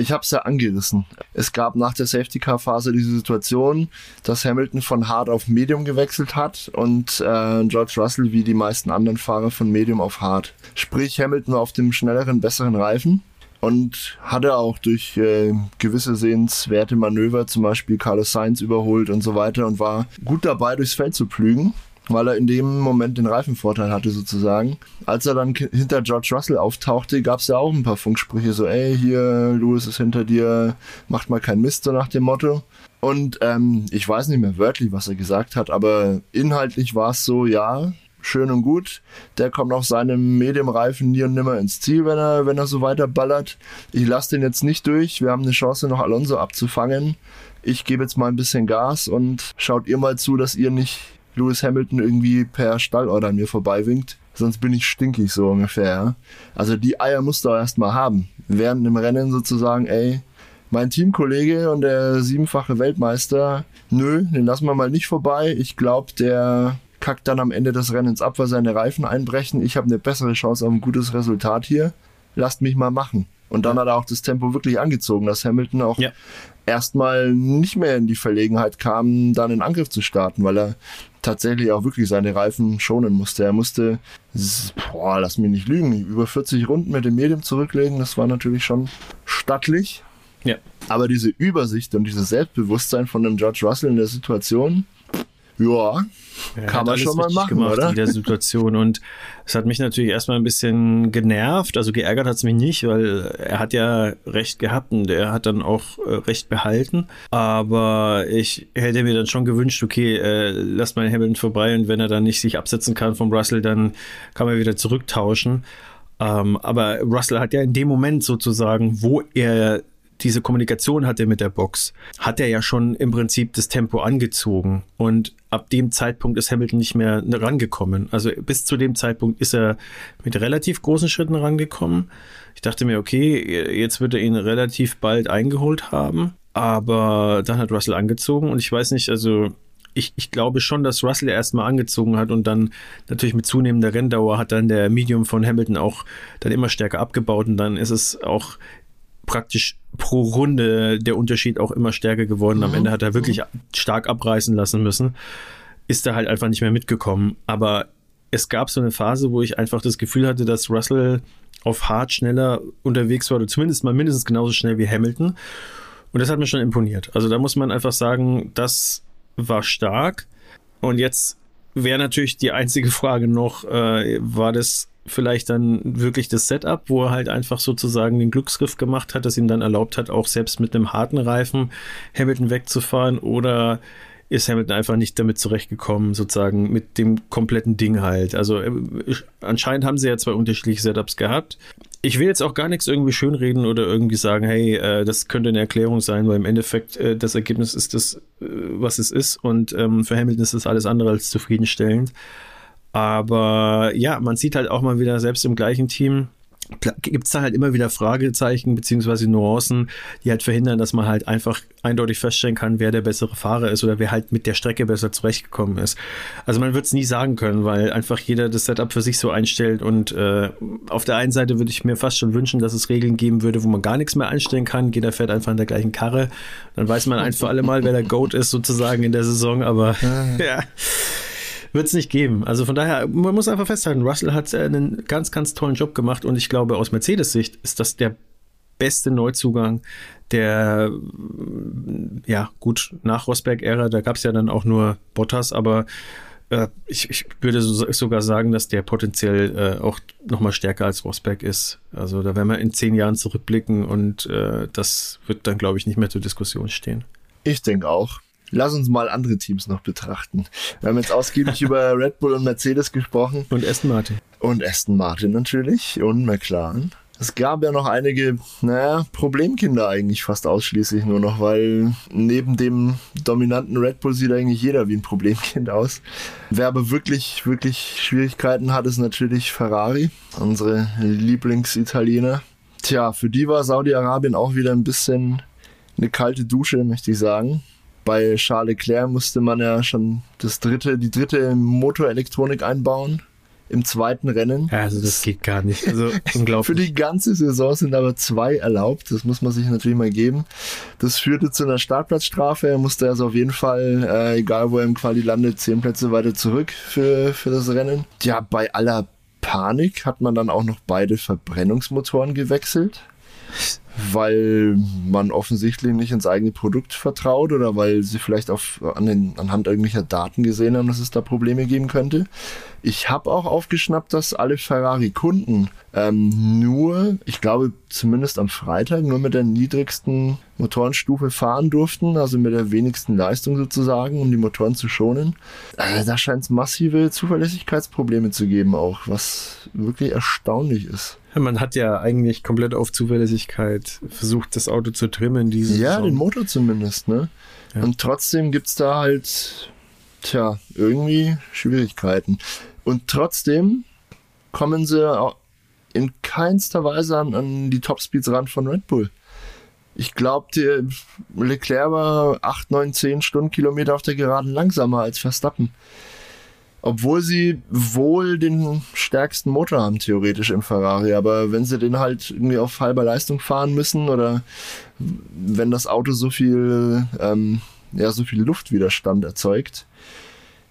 ich habe es ja angerissen. Es gab nach der Safety-Car-Phase diese Situation, dass Hamilton von Hard auf Medium gewechselt hat und äh, George Russell wie die meisten anderen Fahrer von Medium auf Hard. Sprich, Hamilton war auf dem schnelleren, besseren Reifen und hatte auch durch äh, gewisse sehenswerte Manöver, zum Beispiel Carlos Sainz überholt und so weiter und war gut dabei, durchs Feld zu pflügen weil er in dem Moment den Reifenvorteil hatte sozusagen. Als er dann hinter George Russell auftauchte, gab es ja auch ein paar Funksprüche, so ey, hier, Lewis ist hinter dir, macht mal keinen Mist, so nach dem Motto. Und ähm, ich weiß nicht mehr wörtlich, was er gesagt hat, aber inhaltlich war es so, ja, schön und gut. Der kommt auf seinem Medium-Reifen nie und nimmer ins Ziel, wenn er, wenn er so weiter ballert. Ich lasse den jetzt nicht durch. Wir haben eine Chance, noch Alonso abzufangen. Ich gebe jetzt mal ein bisschen Gas und schaut ihr mal zu, dass ihr nicht Lewis Hamilton irgendwie per Stallorder an mir vorbeiwinkt. Sonst bin ich stinkig, so ungefähr. Also die Eier musst du auch erstmal haben. Während im Rennen sozusagen, ey, mein Teamkollege und der siebenfache Weltmeister, nö, den lassen wir mal nicht vorbei. Ich glaube, der kackt dann am Ende des Rennens ab, weil seine Reifen einbrechen. Ich habe eine bessere Chance auf ein gutes Resultat hier. Lasst mich mal machen. Und dann hat er auch das Tempo wirklich angezogen, dass Hamilton auch ja. Erstmal nicht mehr in die Verlegenheit kam, dann in Angriff zu starten, weil er tatsächlich auch wirklich seine Reifen schonen musste. Er musste, boah, lass mich nicht lügen, über 40 Runden mit dem Medium zurücklegen. Das war natürlich schon stattlich. Ja. Aber diese Übersicht und dieses Selbstbewusstsein von dem George Russell in der Situation, ja, ja, kann man schon mal machen, gemacht oder? in der Situation. Und es hat mich natürlich erstmal ein bisschen genervt. Also geärgert hat es mich nicht, weil er hat ja recht gehabt und er hat dann auch äh, recht behalten. Aber ich hätte mir dann schon gewünscht, okay, äh, lass mal Hamilton vorbei und wenn er dann nicht sich absetzen kann vom Russell, dann kann man wieder zurücktauschen. Ähm, aber Russell hat ja in dem Moment sozusagen, wo er diese Kommunikation hatte mit der Box, hat er ja schon im Prinzip das Tempo angezogen. Und ab dem Zeitpunkt ist Hamilton nicht mehr rangekommen. Also bis zu dem Zeitpunkt ist er mit relativ großen Schritten rangekommen. Ich dachte mir, okay, jetzt wird er ihn relativ bald eingeholt haben. Aber dann hat Russell angezogen und ich weiß nicht, also ich, ich glaube schon, dass Russell erstmal angezogen hat und dann natürlich mit zunehmender Renndauer hat dann der Medium von Hamilton auch dann immer stärker abgebaut und dann ist es auch praktisch pro Runde der Unterschied auch immer stärker geworden. Am mhm. Ende hat er wirklich stark abreißen lassen müssen. Ist er halt einfach nicht mehr mitgekommen. Aber es gab so eine Phase, wo ich einfach das Gefühl hatte, dass Russell auf hart schneller unterwegs war, oder zumindest mal mindestens genauso schnell wie Hamilton. Und das hat mir schon imponiert. Also da muss man einfach sagen, das war stark. Und jetzt wäre natürlich die einzige Frage noch, äh, war das vielleicht dann wirklich das Setup, wo er halt einfach sozusagen den Glücksgriff gemacht hat, das ihm dann erlaubt hat, auch selbst mit einem harten Reifen Hamilton wegzufahren oder ist Hamilton einfach nicht damit zurechtgekommen, sozusagen mit dem kompletten Ding halt. Also äh, anscheinend haben sie ja zwei unterschiedliche Setups gehabt. Ich will jetzt auch gar nichts irgendwie schönreden oder irgendwie sagen, hey, äh, das könnte eine Erklärung sein, weil im Endeffekt äh, das Ergebnis ist das, äh, was es ist und ähm, für Hamilton ist das alles andere als zufriedenstellend. Aber ja, man sieht halt auch mal wieder, selbst im gleichen Team, gibt es da halt immer wieder Fragezeichen beziehungsweise Nuancen, die halt verhindern, dass man halt einfach eindeutig feststellen kann, wer der bessere Fahrer ist oder wer halt mit der Strecke besser zurechtgekommen ist. Also man wird es nie sagen können, weil einfach jeder das Setup für sich so einstellt und äh, auf der einen Seite würde ich mir fast schon wünschen, dass es Regeln geben würde, wo man gar nichts mehr einstellen kann. Jeder fährt einfach in der gleichen Karre. Dann weiß man ein für alle Mal, wer der Goat ist sozusagen in der Saison, aber ja wird es nicht geben. Also von daher, man muss einfach festhalten, Russell hat äh, einen ganz, ganz tollen Job gemacht und ich glaube, aus Mercedes-Sicht ist das der beste Neuzugang, der, ja, gut, nach Rosberg-Ära, da gab es ja dann auch nur Bottas, aber äh, ich, ich, würde so, sogar sagen, dass der potenziell äh, auch nochmal stärker als Rosberg ist. Also da werden wir in zehn Jahren zurückblicken und äh, das wird dann, glaube ich, nicht mehr zur Diskussion stehen. Ich denke auch. Lass uns mal andere Teams noch betrachten. Wir haben jetzt ausgiebig über Red Bull und Mercedes gesprochen. Und Aston Martin. Und Aston Martin natürlich und McLaren. Es gab ja noch einige, naja, Problemkinder eigentlich fast ausschließlich nur noch, weil neben dem dominanten Red Bull sieht eigentlich jeder wie ein Problemkind aus. Wer aber wirklich, wirklich Schwierigkeiten hat, ist natürlich Ferrari, unsere Lieblingsitaliener. Tja, für die war Saudi-Arabien auch wieder ein bisschen eine kalte Dusche, möchte ich sagen bei Charles Leclerc musste man ja schon das dritte, die dritte Motorelektronik einbauen im zweiten Rennen. Ja, also das geht gar nicht. Also unglaublich. Für die ganze Saison sind aber zwei erlaubt. Das muss man sich natürlich mal geben. Das führte zu einer Startplatzstrafe. Er musste also auf jeden Fall, äh, egal wo er im Quali landet, zehn Plätze weiter zurück für, für das Rennen. Ja, bei aller Panik hat man dann auch noch beide Verbrennungsmotoren gewechselt weil man offensichtlich nicht ins eigene Produkt vertraut oder weil sie vielleicht auf, an den, anhand irgendwelcher Daten gesehen haben, dass es da Probleme geben könnte. Ich habe auch aufgeschnappt, dass alle Ferrari-Kunden ähm, nur, ich glaube zumindest am Freitag, nur mit der niedrigsten Motorenstufe fahren durften, also mit der wenigsten Leistung sozusagen, um die Motoren zu schonen. Äh, da scheint es massive Zuverlässigkeitsprobleme zu geben, auch was wirklich erstaunlich ist. Man hat ja eigentlich komplett auf Zuverlässigkeit versucht, das Auto zu trimmen. Diese ja, Saison. den Motor zumindest, ne? Ja. Und trotzdem gibt es da halt, tja, irgendwie Schwierigkeiten. Und trotzdem kommen sie in keinster Weise an, an die Topspeeds ran von Red Bull. Ich glaube, Leclerc war 8, 9, 10 Stundenkilometer auf der Geraden langsamer als Verstappen. Obwohl sie wohl den stärksten Motor haben, theoretisch im Ferrari. Aber wenn sie den halt irgendwie auf halber Leistung fahren müssen oder wenn das Auto so viel, ähm, ja, so viel Luftwiderstand erzeugt,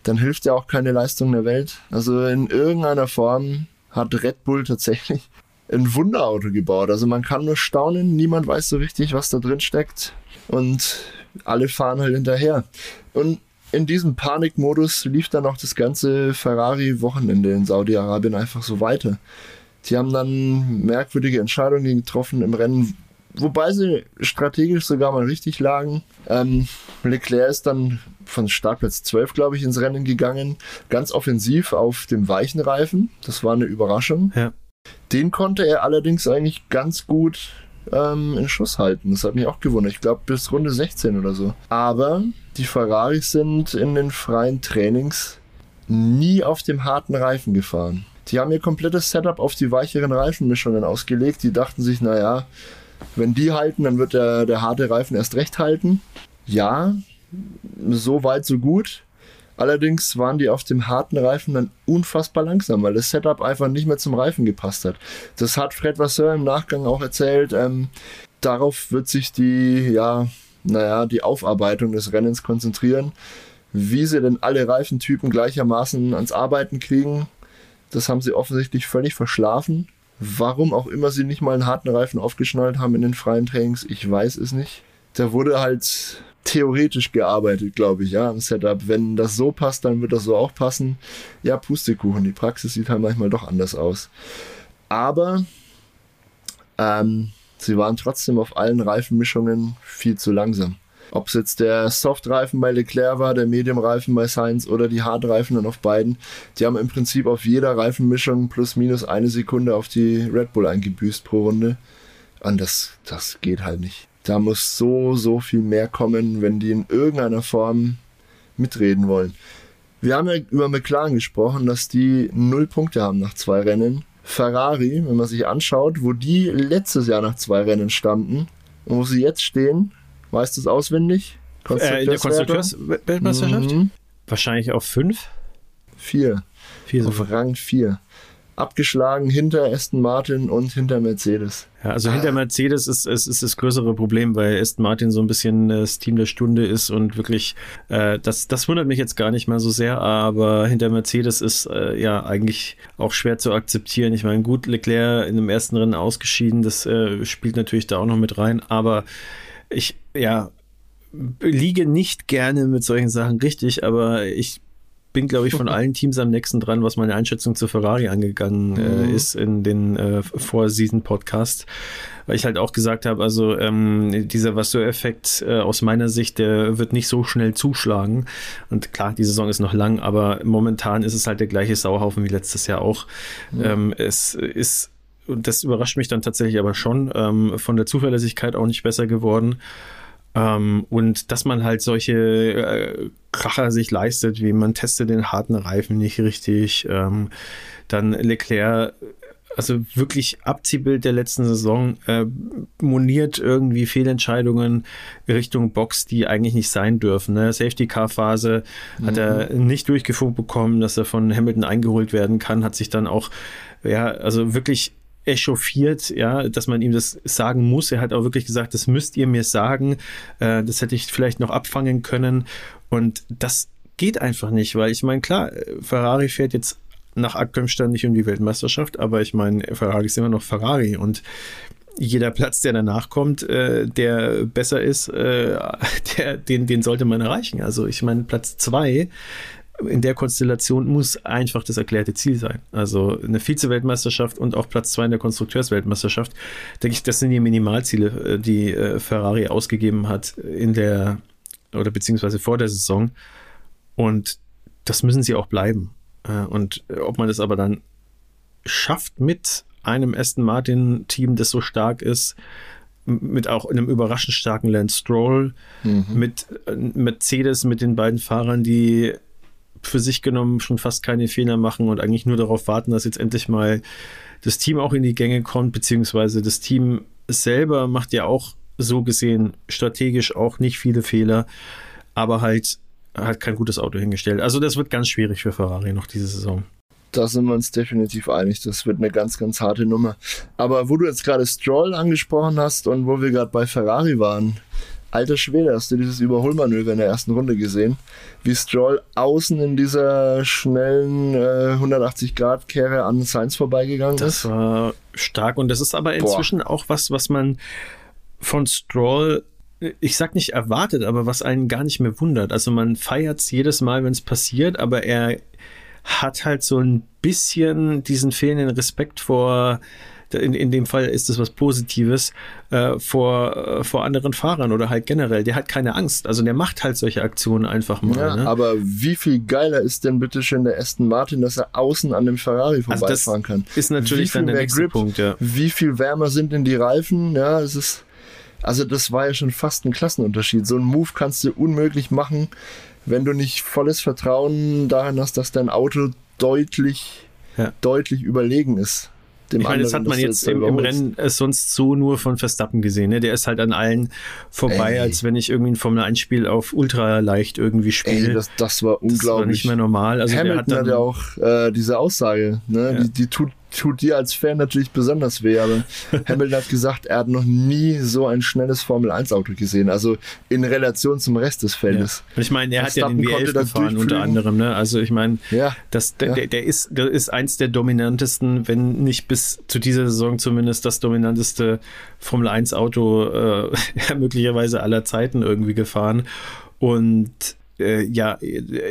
dann hilft ja auch keine Leistung der Welt. Also in irgendeiner Form hat Red Bull tatsächlich ein Wunderauto gebaut. Also man kann nur staunen, niemand weiß so richtig, was da drin steckt. Und alle fahren halt hinterher. Und in diesem Panikmodus lief dann auch das ganze Ferrari-Wochenende in Saudi-Arabien einfach so weiter. Die haben dann merkwürdige Entscheidungen getroffen im Rennen, wobei sie strategisch sogar mal richtig lagen. Ähm, Leclerc ist dann von Startplatz 12, glaube ich, ins Rennen gegangen. Ganz offensiv auf dem weichen Reifen. Das war eine Überraschung. Ja. Den konnte er allerdings eigentlich ganz gut ähm, in Schuss halten. Das hat mich auch gewundert. Ich glaube bis Runde 16 oder so. Aber die Ferraris sind in den freien Trainings nie auf dem harten Reifen gefahren. Die haben ihr komplettes Setup auf die weicheren Reifenmischungen ausgelegt. Die dachten sich, naja, wenn die halten, dann wird der, der harte Reifen erst recht halten. Ja, so weit, so gut. Allerdings waren die auf dem harten Reifen dann unfassbar langsam, weil das Setup einfach nicht mehr zum Reifen gepasst hat. Das hat Fred Vasseur im Nachgang auch erzählt. Ähm, darauf wird sich die, ja, naja, die Aufarbeitung des Rennens konzentrieren. Wie sie denn alle Reifentypen gleichermaßen ans Arbeiten kriegen, das haben sie offensichtlich völlig verschlafen. Warum auch immer sie nicht mal einen harten Reifen aufgeschnallt haben in den freien Trainings, ich weiß es nicht. Da wurde halt theoretisch gearbeitet, glaube ich, ja, am Setup. Wenn das so passt, dann wird das so auch passen. Ja, Pustekuchen, die Praxis sieht halt manchmal doch anders aus. Aber ähm, sie waren trotzdem auf allen Reifenmischungen viel zu langsam. Ob es jetzt der Softreifen bei Leclerc war, der Mediumreifen bei Sainz oder die Hardreifen dann auf beiden, die haben im Prinzip auf jeder Reifenmischung plus minus eine Sekunde auf die Red Bull eingebüßt pro Runde. Und das, das geht halt nicht. Da muss so, so viel mehr kommen, wenn die in irgendeiner Form mitreden wollen. Wir haben ja über McLaren gesprochen, dass die null Punkte haben nach zwei Rennen. Ferrari, wenn man sich anschaut, wo die letztes Jahr nach zwei Rennen standen und wo sie jetzt stehen, weißt du es auswendig? Äh, in der Konstrukteursweltmeisterschaft? Mhm. Wahrscheinlich auf fünf? Vier. Vier auf Rang vier abgeschlagen hinter Aston Martin und hinter Mercedes. Ja, also hinter Mercedes ist, ist, ist das größere Problem, weil Aston Martin so ein bisschen das Team der Stunde ist und wirklich, äh, das, das wundert mich jetzt gar nicht mal so sehr, aber hinter Mercedes ist äh, ja eigentlich auch schwer zu akzeptieren. Ich meine, gut, Leclerc in dem ersten Rennen ausgeschieden, das äh, spielt natürlich da auch noch mit rein, aber ich, ja, liege nicht gerne mit solchen Sachen richtig, aber ich bin, glaube ich, von allen Teams am nächsten dran, was meine Einschätzung zu Ferrari angegangen äh, mhm. ist in den äh, Vor-Season-Podcast. Weil ich halt auch gesagt habe, also ähm, dieser Vasseur-Effekt äh, aus meiner Sicht, der wird nicht so schnell zuschlagen. Und klar, die Saison ist noch lang, aber momentan ist es halt der gleiche Sauhaufen wie letztes Jahr auch. Mhm. Ähm, es ist, und das überrascht mich dann tatsächlich aber schon, ähm, von der Zuverlässigkeit auch nicht besser geworden. Ähm, und dass man halt solche äh, Kracher sich leistet, wie man testet den harten Reifen nicht richtig. Ähm, dann Leclerc, also wirklich Abziehbild der letzten Saison, äh, moniert irgendwie Fehlentscheidungen Richtung Box, die eigentlich nicht sein dürfen. Ne? Safety-Car-Phase mhm. hat er mhm. nicht durchgefunkt bekommen, dass er von Hamilton eingeholt werden kann, hat sich dann auch ja, also wirklich echauffiert, ja, dass man ihm das sagen muss. Er hat auch wirklich gesagt, das müsst ihr mir sagen. Äh, das hätte ich vielleicht noch abfangen können. Und das geht einfach nicht, weil ich meine, klar, Ferrari fährt jetzt nach aktuellem Stand nicht um die Weltmeisterschaft, aber ich meine, Ferrari ist immer noch Ferrari und jeder Platz, der danach kommt, äh, der besser ist, äh, der, den, den sollte man erreichen. Also ich meine, Platz zwei in der Konstellation muss einfach das erklärte Ziel sein. Also eine Vize-Weltmeisterschaft und auch Platz zwei in der Konstrukteursweltmeisterschaft, denke ich, das sind die Minimalziele, äh, die äh, Ferrari ausgegeben hat in der oder beziehungsweise vor der Saison. Und das müssen sie auch bleiben. Äh, und ob man das aber dann schafft mit einem Aston Martin-Team, das so stark ist, mit auch einem überraschend starken Lance Stroll, mhm. mit Mercedes, mit den beiden Fahrern, die für sich genommen schon fast keine Fehler machen und eigentlich nur darauf warten, dass jetzt endlich mal das Team auch in die Gänge kommt, beziehungsweise das Team selber macht ja auch so gesehen strategisch auch nicht viele Fehler, aber halt hat kein gutes Auto hingestellt. Also das wird ganz schwierig für Ferrari noch diese Saison. Da sind wir uns definitiv einig. Das wird eine ganz, ganz harte Nummer. Aber wo du jetzt gerade Stroll angesprochen hast und wo wir gerade bei Ferrari waren, Alter Schwede, hast du dieses Überholmanöver in der ersten Runde gesehen? Wie Stroll außen in dieser schnellen äh, 180-Grad-Kehre an Sainz vorbeigegangen das ist? Das war stark und das ist aber inzwischen Boah. auch was, was man von Stroll, ich sag nicht erwartet, aber was einen gar nicht mehr wundert. Also man feiert es jedes Mal, wenn es passiert, aber er hat halt so ein bisschen diesen fehlenden Respekt vor in, in dem Fall ist es was Positives, äh, vor, äh, vor anderen Fahrern oder halt generell. Der hat keine Angst. Also der macht halt solche Aktionen einfach mal. Ja, ne? aber wie viel geiler ist denn bitte schön der Aston Martin, dass er außen an dem Ferrari also vorbeifahren also kann? Ist natürlich dann der nächste Grip, Punkt, ja. Wie viel wärmer sind denn die Reifen? Ja, es ist, also das war ja schon fast ein Klassenunterschied. So einen Move kannst du unmöglich machen, wenn du nicht volles Vertrauen darin hast, dass dein Auto deutlich, ja. deutlich überlegen ist dem ich meine, das hat man jetzt im, im Rennen sonst so nur von Verstappen gesehen. Ne? Der ist halt an allen vorbei, Ey. als wenn ich irgendwie ein Formel 1 Spiel auf ultra leicht irgendwie spiele. Das, das war unglaublich. Das war nicht mehr normal. Also Hamilton hat, dann, hat ja auch äh, diese Aussage, ne? Ja. Die, die tut tut dir als Fan natürlich besonders weh, aber Hamilton hat gesagt, er hat noch nie so ein schnelles Formel-1-Auto gesehen, also in Relation zum Rest des Feldes. Ja. Ich meine, er hat ja den W11 gefahren unter anderem, ne? also ich meine, ja. das, der, ja. der, ist, der ist eins der dominantesten, wenn nicht bis zu dieser Saison zumindest das dominanteste Formel-1-Auto äh, möglicherweise aller Zeiten irgendwie gefahren und äh, ja,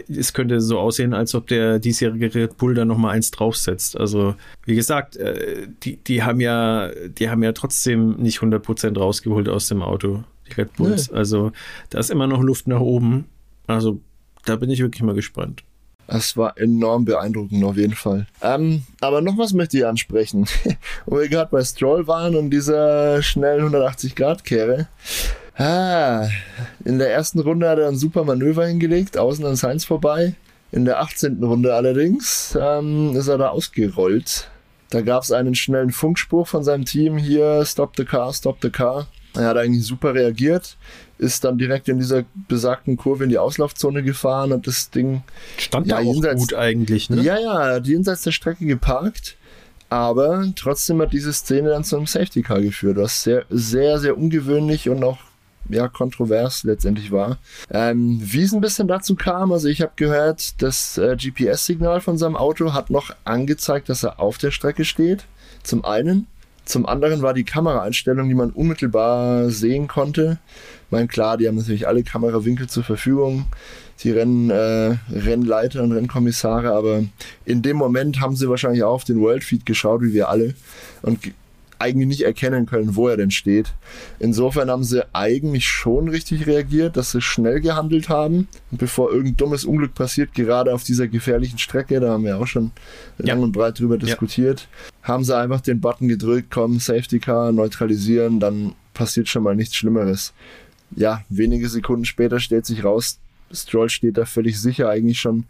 es könnte so aussehen, als ob der diesjährige Red Bull da nochmal eins draufsetzt. Also, wie gesagt, äh, die, die haben ja, die haben ja trotzdem nicht 100% rausgeholt aus dem Auto, die Red Bulls. Nee. Also, da ist immer noch Luft nach oben. Also, da bin ich wirklich mal gespannt. Das war enorm beeindruckend auf jeden Fall. Ähm, aber noch was möchte ich ansprechen. Wo wir gerade bei Stroll waren und dieser schnellen 180-Grad-Kehre. Ah, in der ersten Runde hat er ein super Manöver hingelegt, außen an Sainz vorbei. In der 18. Runde allerdings ähm, ist er da ausgerollt. Da gab es einen schnellen Funkspruch von seinem Team hier, Stop the Car, Stop the Car. Er hat eigentlich super reagiert, ist dann direkt in dieser besagten Kurve in die Auslaufzone gefahren und das Ding stand ja, da auch jenseits, gut eigentlich, ne? Ja, ja, hat jenseits der Strecke geparkt. Aber trotzdem hat diese Szene dann zu einem Safety Car geführt, was sehr, sehr, sehr ungewöhnlich und auch ja, kontrovers letztendlich war. Ähm, wie es ein bisschen dazu kam, also ich habe gehört, das äh, GPS-Signal von seinem Auto hat noch angezeigt, dass er auf der Strecke steht. Zum einen. Zum anderen war die Kameraeinstellung, die man unmittelbar sehen konnte. Ich meine, klar, die haben natürlich alle Kamerawinkel zur Verfügung, die Renn, äh, Rennleiter und Rennkommissare, aber in dem Moment haben sie wahrscheinlich auch auf den Worldfeed geschaut, wie wir alle, und eigentlich nicht erkennen können, wo er denn steht. Insofern haben sie eigentlich schon richtig reagiert, dass sie schnell gehandelt haben. Und bevor irgendein dummes Unglück passiert, gerade auf dieser gefährlichen Strecke, da haben wir auch schon ja. lang und breit drüber diskutiert, ja. haben sie einfach den Button gedrückt, komm, Safety Car, neutralisieren, dann passiert schon mal nichts Schlimmeres. Ja, wenige Sekunden später stellt sich raus, Stroll steht da völlig sicher eigentlich schon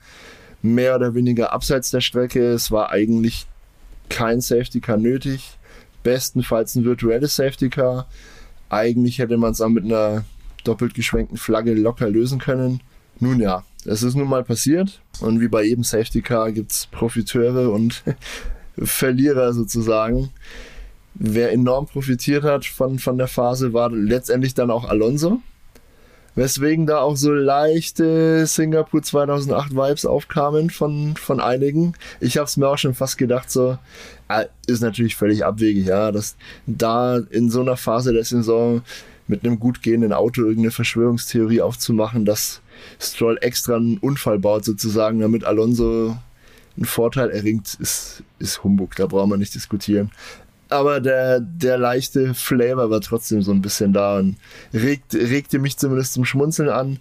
mehr oder weniger abseits der Strecke. Es war eigentlich kein Safety Car nötig bestenfalls ein virtuelles Safety Car. Eigentlich hätte man es auch mit einer doppelt geschwenkten Flagge locker lösen können. Nun ja, es ist nun mal passiert und wie bei jedem Safety Car gibt es Profiteure und Verlierer sozusagen. Wer enorm profitiert hat von, von der Phase war letztendlich dann auch Alonso. Weswegen da auch so leichte Singapur 2008 Vibes aufkamen von, von einigen. Ich habe es mir auch schon fast gedacht, so, ist natürlich völlig abwegig, ja, dass da in so einer Phase der Saison mit einem gut gehenden Auto irgendeine Verschwörungstheorie aufzumachen, dass Stroll extra einen Unfall baut sozusagen, damit Alonso einen Vorteil erringt, ist, ist Humbug, da brauchen wir nicht diskutieren. Aber der, der leichte Flavor war trotzdem so ein bisschen da und regt, regte mich zumindest zum Schmunzeln an.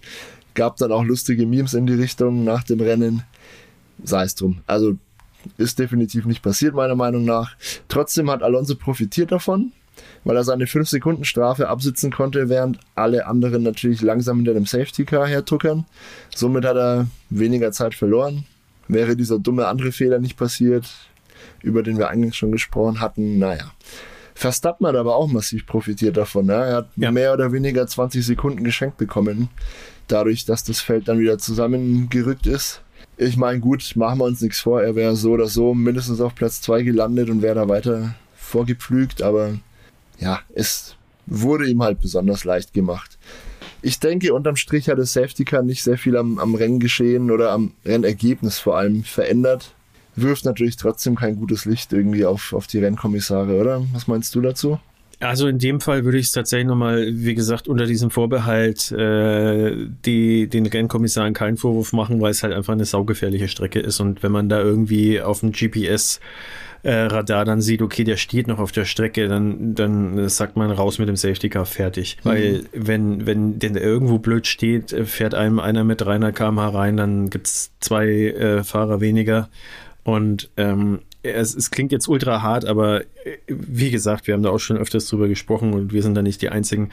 Gab dann auch lustige Memes in die Richtung nach dem Rennen. Sei es drum. Also ist definitiv nicht passiert, meiner Meinung nach. Trotzdem hat Alonso profitiert davon, weil er seine 5-Sekunden-Strafe absitzen konnte, während alle anderen natürlich langsam hinter dem Safety-Car hertuckern. Somit hat er weniger Zeit verloren. Wäre dieser dumme andere Fehler nicht passiert, über den wir eingangs schon gesprochen hatten, naja. Verstappen hat aber auch massiv profitiert davon. Ne? Er hat ja. mehr oder weniger 20 Sekunden geschenkt bekommen, dadurch, dass das Feld dann wieder zusammengerückt ist. Ich meine, gut, machen wir uns nichts vor. Er wäre so oder so mindestens auf Platz 2 gelandet und wäre da weiter vorgepflügt, aber ja, es wurde ihm halt besonders leicht gemacht. Ich denke, unterm Strich hat das Safety Car nicht sehr viel am, am Renngeschehen oder am Rennergebnis vor allem verändert. Wirft natürlich trotzdem kein gutes Licht irgendwie auf, auf die Rennkommissare, oder? Was meinst du dazu? Also in dem Fall würde ich es tatsächlich nochmal, wie gesagt, unter diesem Vorbehalt äh, die, den Rennkommissaren keinen Vorwurf machen, weil es halt einfach eine saugefährliche Strecke ist. Und wenn man da irgendwie auf dem GPS äh, Radar dann sieht, okay, der steht noch auf der Strecke, dann, dann sagt man raus mit dem Safety Car fertig. Mhm. Weil wenn, wenn der irgendwo blöd steht, fährt einem einer mit 300 km/h rein, dann gibt's zwei äh, Fahrer weniger. Und ähm, es, es klingt jetzt ultra hart, aber äh, wie gesagt, wir haben da auch schon öfters drüber gesprochen und wir sind da nicht die Einzigen.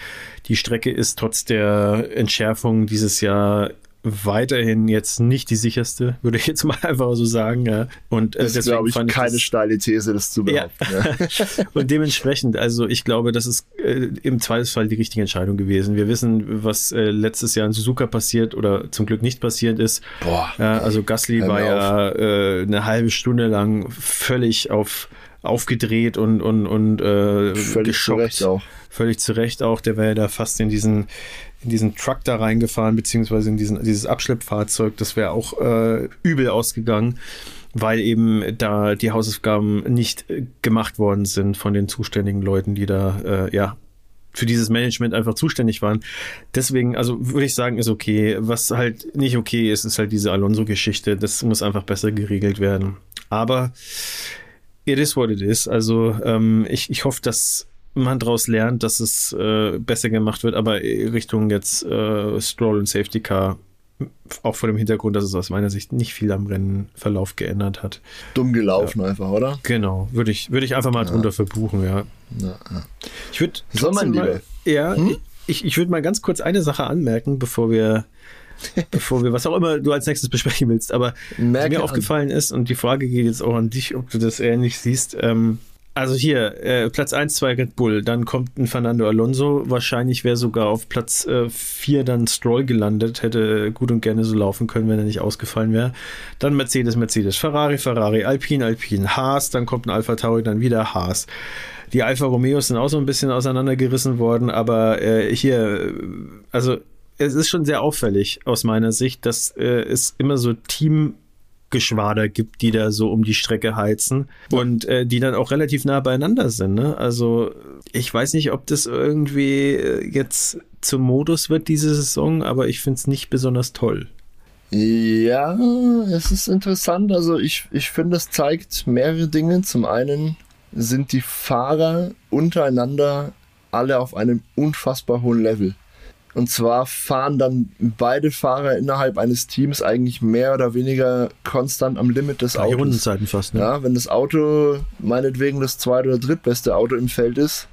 Die Strecke ist trotz der Entschärfung dieses Jahr weiterhin jetzt nicht die sicherste, würde ich jetzt mal einfach so sagen. Ja. Und äh, das ist, glaube ich, keine das, steile These, das zu behaupten. Ja. Und dementsprechend, also ich glaube, das ist äh, im Zweifelsfall die richtige Entscheidung gewesen. Wir wissen, was äh, letztes Jahr in Suzuka passiert oder zum Glück nicht passiert ist. Boah. Ja, also Gasly war ja äh, eine halbe Stunde lang völlig auf aufgedreht und und und äh, völlig geschockt. Zu auch. Völlig zu Recht auch. Der war ja da fast in diesen in diesen Truck da reingefahren, beziehungsweise in diesen, dieses Abschleppfahrzeug. Das wäre auch äh, übel ausgegangen, weil eben da die Hausaufgaben nicht äh, gemacht worden sind von den zuständigen Leuten, die da äh, ja für dieses Management einfach zuständig waren. Deswegen, also würde ich sagen, ist okay. Was halt nicht okay ist, ist halt diese Alonso-Geschichte. Das muss einfach besser geregelt werden. Aber it is what it is. Also ähm, ich, ich hoffe, dass man daraus lernt, dass es äh, besser gemacht wird, aber Richtung jetzt äh, Stroll und Safety Car, auch vor dem Hintergrund, dass es aus meiner Sicht nicht viel am Rennenverlauf geändert hat. Dumm gelaufen ja. einfach, oder? Genau, würde ich, würd ich einfach mal ja. drunter verbuchen, ja. ja, Ich würde so, mein mal, ja, hm? ich, ich würde mal ganz kurz eine Sache anmerken, bevor wir bevor wir was auch immer du als nächstes besprechen willst, aber was mir aufgefallen ist und die Frage geht jetzt auch an dich, ob du das ähnlich siehst, ähm, also hier, äh, Platz 1, 2 Red Bull, dann kommt ein Fernando Alonso, wahrscheinlich wäre sogar auf Platz 4 äh, dann Stroll gelandet, hätte gut und gerne so laufen können, wenn er nicht ausgefallen wäre. Dann Mercedes, Mercedes, Ferrari, Ferrari, Alpine, Alpine, Haas, dann kommt ein Alpha Tauri, dann wieder Haas. Die Alfa Romeos sind auch so ein bisschen auseinandergerissen worden, aber äh, hier, also es ist schon sehr auffällig aus meiner Sicht, dass äh, es immer so Team Geschwader gibt, die da so um die Strecke heizen und äh, die dann auch relativ nah beieinander sind. Ne? Also ich weiß nicht, ob das irgendwie äh, jetzt zum Modus wird diese Saison, aber ich finde es nicht besonders toll. Ja, es ist interessant. Also ich, ich finde, es zeigt mehrere Dinge. Zum einen sind die Fahrer untereinander alle auf einem unfassbar hohen Level. Und zwar fahren dann beide Fahrer innerhalb eines Teams eigentlich mehr oder weniger konstant am Limit des Autos. Rundenzeiten fast, ne? Ja, wenn das Auto meinetwegen das zweit- oder drittbeste Auto im Feld ist,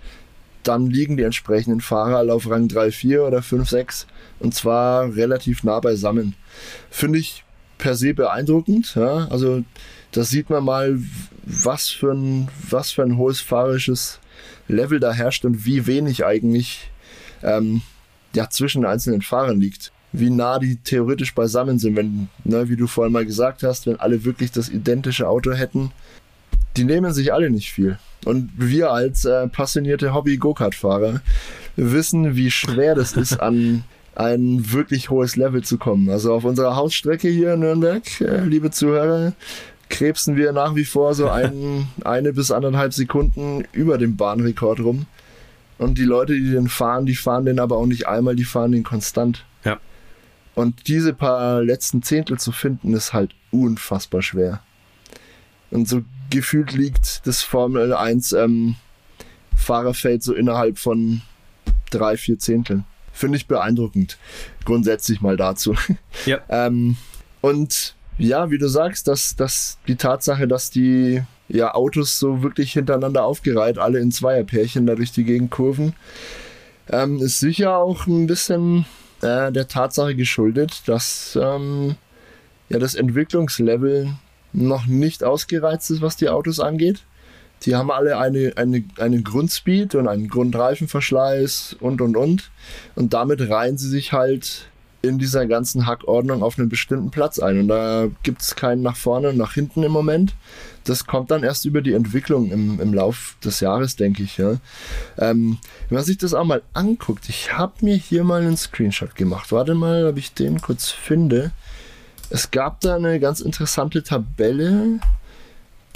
dann liegen die entsprechenden Fahrer alle auf Rang 3, 4 oder 5, 6 und zwar relativ nah beisammen. Finde ich per se beeindruckend. Ja? Also da sieht man mal, was für ein, was für ein hohes fahrisches Level da herrscht und wie wenig eigentlich ähm, ja, zwischen einzelnen Fahrern liegt. Wie nah die theoretisch beisammen sind, wenn, ne, wie du vorhin mal gesagt hast, wenn alle wirklich das identische Auto hätten. Die nehmen sich alle nicht viel. Und wir als äh, passionierte Hobby-Go-Kart-Fahrer wissen, wie schwer das ist, an ein wirklich hohes Level zu kommen. Also auf unserer Hausstrecke hier in Nürnberg, äh, liebe Zuhörer, krebsen wir nach wie vor so ein, eine bis anderthalb Sekunden über dem Bahnrekord rum. Und die Leute, die den fahren, die fahren den aber auch nicht einmal, die fahren den konstant. Ja. Und diese paar letzten Zehntel zu finden, ist halt unfassbar schwer. Und so gefühlt liegt das Formel 1 ähm, Fahrerfeld so innerhalb von drei, vier Zehnteln. Finde ich beeindruckend. Grundsätzlich mal dazu. Ja. ähm, und ja, wie du sagst, dass, dass die Tatsache, dass die ja, Autos so wirklich hintereinander aufgereiht, alle in Zweierpärchen da durch die Gegend kurven. Ähm, ist sicher auch ein bisschen äh, der Tatsache geschuldet, dass ähm, ja, das Entwicklungslevel noch nicht ausgereizt ist, was die Autos angeht. Die haben alle eine, eine, einen Grundspeed und einen Grundreifenverschleiß und und und. Und damit reihen sie sich halt in dieser ganzen Hackordnung auf einen bestimmten Platz ein. Und da gibt es keinen nach vorne und nach hinten im Moment das kommt dann erst über die Entwicklung im, im Lauf des Jahres, denke ich. Ja. Ähm, wenn man sich das auch mal anguckt, ich habe mir hier mal einen Screenshot gemacht. Warte mal, ob ich den kurz finde. Es gab da eine ganz interessante Tabelle,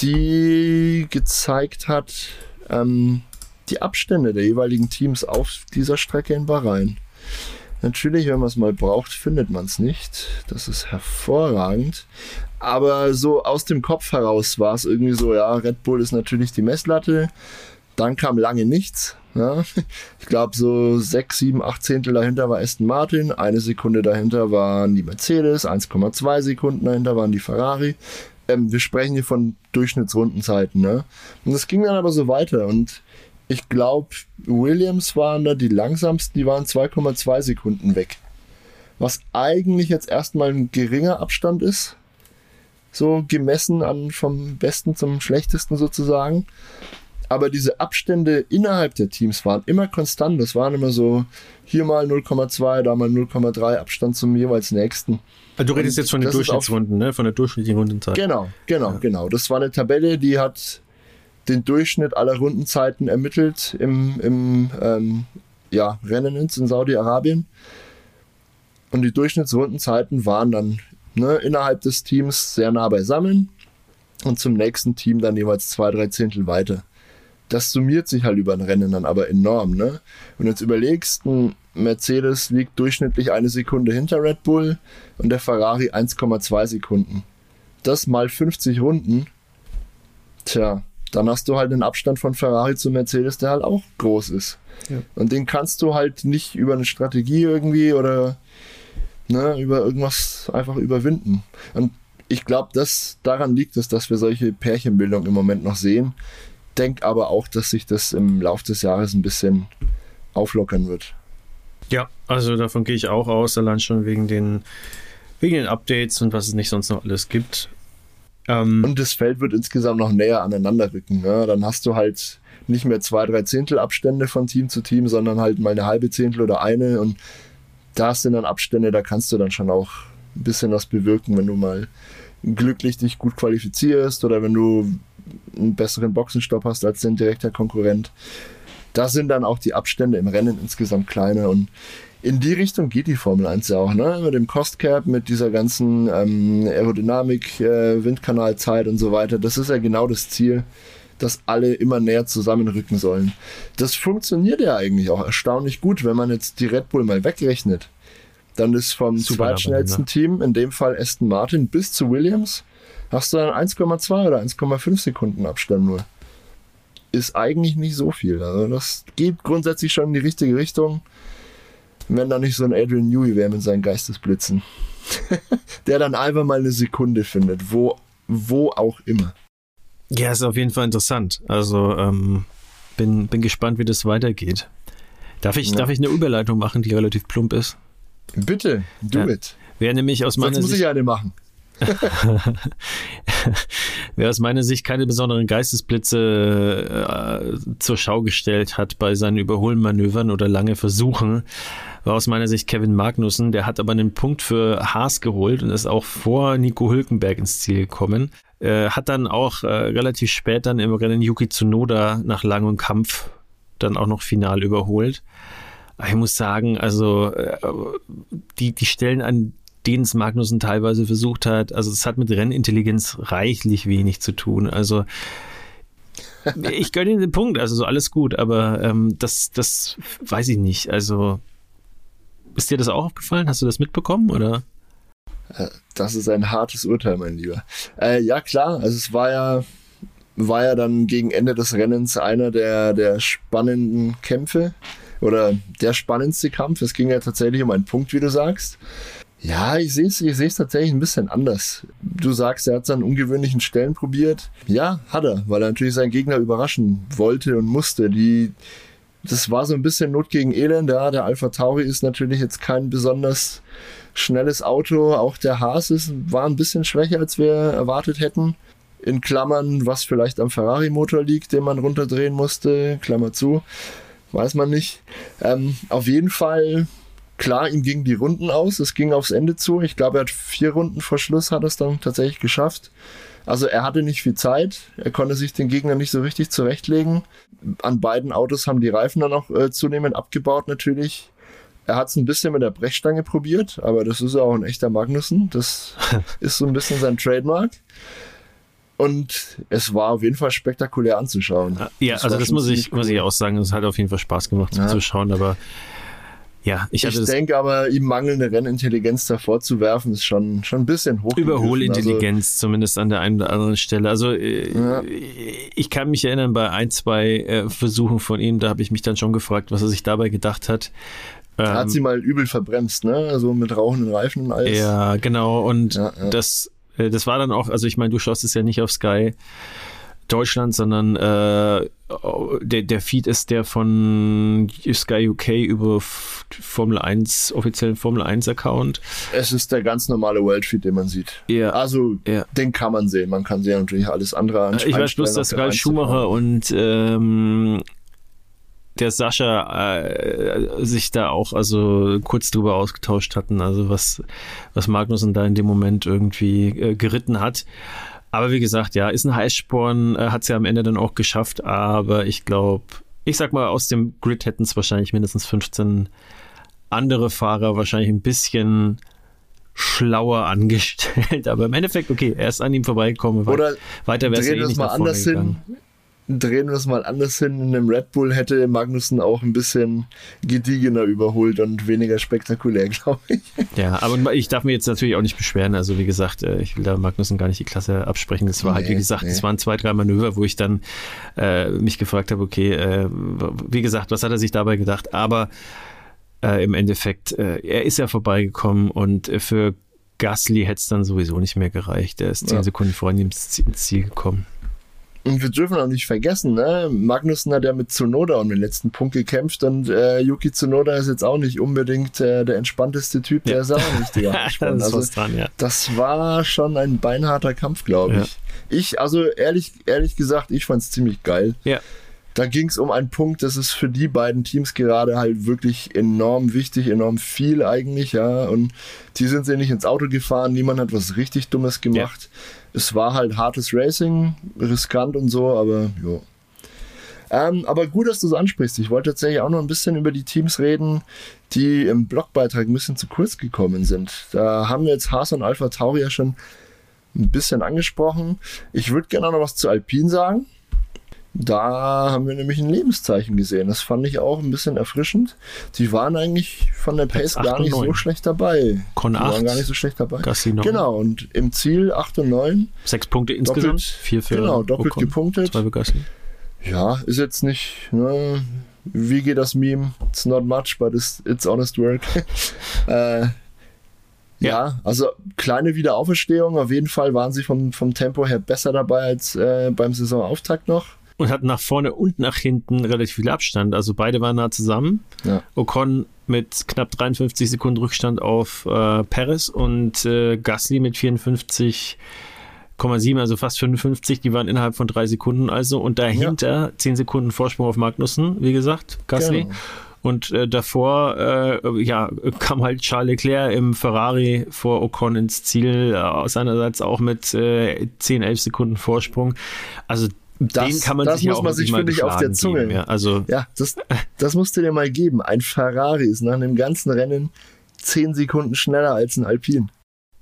die gezeigt hat, ähm, die Abstände der jeweiligen Teams auf dieser Strecke in Bahrain. Natürlich, wenn man es mal braucht, findet man es nicht. Das ist hervorragend. Aber so aus dem Kopf heraus war es irgendwie so, ja, Red Bull ist natürlich die Messlatte. Dann kam lange nichts. Ja. Ich glaube, so sechs, sieben, acht Zehntel dahinter war Aston Martin, eine Sekunde dahinter waren die Mercedes, 1,2 Sekunden dahinter waren die Ferrari. Ähm, wir sprechen hier von Durchschnittsrundenzeiten. Ne? Und das ging dann aber so weiter. Und ich glaube, Williams waren da die langsamsten, die waren 2,2 Sekunden weg. was eigentlich jetzt erstmal ein geringer Abstand ist. So gemessen an vom Besten zum Schlechtesten sozusagen. Aber diese Abstände innerhalb der Teams waren immer konstant. Das waren immer so hier mal 0,2, da mal 0,3 Abstand zum jeweils nächsten. Also du redest Und jetzt von den Durchschnittsrunden, ne? Von der durchschnittlichen Rundenzeit. Genau, genau, genau. Das war eine Tabelle, die hat den Durchschnitt aller Rundenzeiten ermittelt im, im ähm, ja, Rennen in Saudi-Arabien. Und die Durchschnittsrundenzeiten waren dann ne, innerhalb des Teams sehr nah beisammen und zum nächsten Team dann jeweils zwei, drei Zehntel weiter. Das summiert sich halt über ein Rennen dann aber enorm. Ne? Und jetzt überlegst, ein Mercedes liegt durchschnittlich eine Sekunde hinter Red Bull und der Ferrari 1,2 Sekunden. Das mal 50 Runden. Tja, dann hast du halt einen Abstand von Ferrari zu Mercedes, der halt auch groß ist. Ja. Und den kannst du halt nicht über eine Strategie irgendwie oder ne, über irgendwas einfach überwinden. Und ich glaube, dass daran liegt es, dass wir solche Pärchenbildung im Moment noch sehen. Denk aber auch, dass sich das im Laufe des Jahres ein bisschen auflockern wird. Ja, also davon gehe ich auch aus, allein schon wegen den, wegen den Updates und was es nicht sonst noch alles gibt. Ähm, Und das Feld wird insgesamt noch näher aneinander rücken. Ne? Dann hast du halt nicht mehr zwei, drei Zehntel Abstände von Team zu Team, sondern halt mal eine halbe Zehntel oder eine. Und da sind dann Abstände, da kannst du dann schon auch ein bisschen was bewirken, wenn du mal glücklich dich gut qualifizierst oder wenn du einen besseren Boxenstopp hast als dein direkter Konkurrent. Da sind dann auch die Abstände im Rennen insgesamt kleiner und in die Richtung geht die Formel 1 ja auch, ne? Mit dem Cost Cap, mit dieser ganzen ähm, Aerodynamik, äh, Windkanalzeit und so weiter. Das ist ja genau das Ziel, dass alle immer näher zusammenrücken sollen. Das funktioniert ja eigentlich auch erstaunlich gut, wenn man jetzt die Red Bull mal wegrechnet. Dann ist vom Super zweitschnellsten Team, in dem Fall Aston Martin, bis zu Williams, hast du dann 1,2 oder 1,5 Sekunden Abstand nur. Ist eigentlich nicht so viel. Also das geht grundsätzlich schon in die richtige Richtung. Wenn da nicht so ein Adrian Newey wäre mit seinen Geistesblitzen. Der dann einfach mal eine Sekunde findet, wo, wo auch immer. Ja, ist auf jeden Fall interessant. Also ähm, bin, bin gespannt, wie das weitergeht. Darf ich, Ja. darf ich eine Überleitung machen, die relativ plump ist? Bitte, do Ja. it. Wäre nämlich aus meiner Sonst muss Sicht ich eine machen. Wer aus meiner Sicht keine besonderen Geistesblitze äh, zur Schau gestellt hat bei seinen Überholmanövern oder lange Versuchen, war aus meiner Sicht Kevin Magnussen. Der hat aber einen Punkt für Haas geholt und ist auch vor Nico Hülkenberg ins Ziel gekommen. Äh, hat dann auch äh, relativ spät dann im Rennen Yuki Tsunoda nach langem Kampf dann auch noch final überholt. Aber ich muss sagen, also äh, die, die Stellen, an denen es Magnussen teilweise versucht hat, also es hat mit Rennintelligenz reichlich wenig zu tun. Also ich gönne ihm den Punkt, also so alles gut, aber ähm, das, das weiß ich nicht. Also ist dir das auch aufgefallen? Hast du das mitbekommen oder? Das ist ein hartes Urteil, mein Lieber. Äh, ja, klar, also es war ja, war ja dann gegen Ende des Rennens einer der, der spannenden Kämpfe oder der spannendste Kampf. Es ging ja tatsächlich um einen Punkt, wie du sagst. Ja, ich sehe es ich tatsächlich ein bisschen anders. Du sagst, er hat es an ungewöhnlichen Stellen probiert. Ja, hat er, weil er natürlich seinen Gegner überraschen wollte und musste. Die, das war so ein bisschen Not gegen Elend. Ja, der Alpha Tauri ist natürlich jetzt kein besonders schnelles Auto. Auch der Haas ist, war ein bisschen schwächer, als wir erwartet hätten. In Klammern, was vielleicht am Ferrari-Motor liegt, den man runterdrehen musste. Klammer zu. Weiß man nicht. Ähm, auf jeden Fall, klar, ihm gingen die Runden aus. Es ging aufs Ende zu. Ich glaube, er hat vier Runden vor Schluss hat es dann tatsächlich geschafft. Also er hatte nicht viel Zeit. Er konnte sich den Gegner nicht so richtig zurechtlegen. An beiden Autos haben die Reifen dann auch äh, zunehmend abgebaut natürlich. Er hat es ein bisschen mit der Brechstange probiert, aber das ist ja auch ein echter Magnussen. Das ist so ein bisschen sein Trademark. Und es war auf jeden Fall spektakulär anzuschauen. Ja, Das also das muss ich, ziemlich muss cool. ich auch sagen. Es hat auf jeden Fall Spaß gemacht Ja. zuzuschauen, aber ja, ich Ich, denke aber, ihm mangelnde Rennintelligenz davor zu werfen, ist schon, schon ein bisschen hoch. Überholintelligenz zumindest an der einen oder anderen Stelle. Also äh, Ja. ich kann mich erinnern bei ein, zwei äh, Versuchen von ihm, da habe ich mich dann schon gefragt, was er sich dabei gedacht hat. Er hat Ähm, sie mal übel verbremst, ne? Also mit rauchenden Reifen und alles. Ja, genau. Und Ja, ja. das, äh, das war dann auch, also ich meine, du schaust es ja nicht auf Sky. Deutschland, sondern äh, der, der Feed ist der von Sky UK über Formel 1, offiziellen Formel 1 Account. Es ist der ganz normale World Feed, den man sieht. Ja. Also, Ja. den kann man sehen. Man kann sehen natürlich alles andere Äh, Ich weiß bloß, dass Ralf Schumacher und ähm, der Sascha äh, sich da auch also kurz drüber ausgetauscht hatten, also was, was Magnussen da in dem Moment irgendwie äh, geritten hat. Aber wie gesagt, ja, ist ein Heißsporn, äh, hat es ja am Ende dann auch geschafft, aber ich glaube, ich sag mal, aus dem Grid hätten es wahrscheinlich mindestens 15 andere Fahrer wahrscheinlich ein bisschen schlauer angestellt, aber im Endeffekt, okay, er ist an ihm vorbeigekommen. Oder weiter wäre es eh nicht mal anders hin. Drehen wir es mal anders hin. In einem Red Bull hätte Magnussen auch ein bisschen gediegener überholt und weniger spektakulär, glaube ich. Ja, aber ich darf mir jetzt natürlich auch nicht beschweren. Also wie gesagt, äh, ich will da Magnussen gar nicht die Klasse absprechen. Das war halt, wie Nee, gesagt, nee. es waren zwei, drei Manöver, wo ich dann äh, mich gefragt habe, okay, äh, wie gesagt, was hat er sich dabei gedacht? Aber äh, im Endeffekt, äh, er ist ja vorbeigekommen und für Gasly hätte es dann sowieso nicht mehr gereicht. Er ist zehn Ja. Sekunden vor ihm ins Ziel gekommen. Und wir dürfen auch nicht vergessen, ne? Magnussen hat ja mit Tsunoda um den letzten Punkt gekämpft und äh, Yuki Tsunoda ist jetzt auch nicht unbedingt äh, der entspannteste Typ, der Ja. ist auch da Ansporn. ist Also, dran, ja. das war schon ein beinharter Kampf, glaube Ja. ich. Ich, also ehrlich, ehrlich gesagt, ich fand es ziemlich geil. Ja. Da ging es um einen Punkt, das ist für die beiden Teams gerade halt wirklich enorm wichtig, enorm viel eigentlich, ja. Und die sind sie nicht ins Auto gefahren, niemand hat was richtig Dummes gemacht. Es war halt hartes Racing, riskant und so, aber jo. Ähm, aber gut, dass du es ansprichst. Ich wollte tatsächlich auch noch ein bisschen über die Teams reden, die im Blogbeitrag ein bisschen zu kurz gekommen sind. Da haben wir jetzt Haas und Alpha Tauri ja schon ein bisschen angesprochen. Ich würde gerne noch was zu Alpine sagen. Da haben wir nämlich ein Lebenszeichen gesehen. Das fand ich auch ein bisschen erfrischend. Die waren eigentlich von der Pace gar nicht so neun. schlecht dabei. Con Die 8, waren gar nicht so schlecht dabei. 9. Genau, und im Ziel 8 und 9. Sechs Punkte insgesamt, Doppelt- vier für genau, doppelt Ocon, gepunktet. Zwei für Gasly. Ja, ist jetzt nicht, ne, wie geht das Meme? It's not much, but it's, it's honest work. äh, ja. also kleine Wiederauferstehung. Auf jeden Fall waren sie vom, vom Tempo her besser dabei als äh, beim Saisonauftakt noch. Und hatten nach vorne und nach hinten relativ viel Abstand. Also beide waren nah zusammen. Ja. Ocon mit knapp 53 Sekunden Rückstand auf äh, Perez und äh, Gasly mit 54,7, also fast 55. Die waren innerhalb von drei Sekunden also. Und dahinter 10 Sekunden Vorsprung auf Magnussen, wie gesagt, Gasly. Genau. Und äh, davor äh, ja, kam halt Charles Leclerc im Ferrari vor Ocon ins Ziel, äh, seinerseits auch mit äh, 10, 11 Sekunden Vorsprung. Also Das- den kann man das sich ja muss auch man sich, finde ich, auf der Zunge- Geben, ja. Also Ja, das, das musst du dir mal geben. Ein Ferrari ist nach einem ganzen Rennen 10 Sekunden schneller als ein Alpin.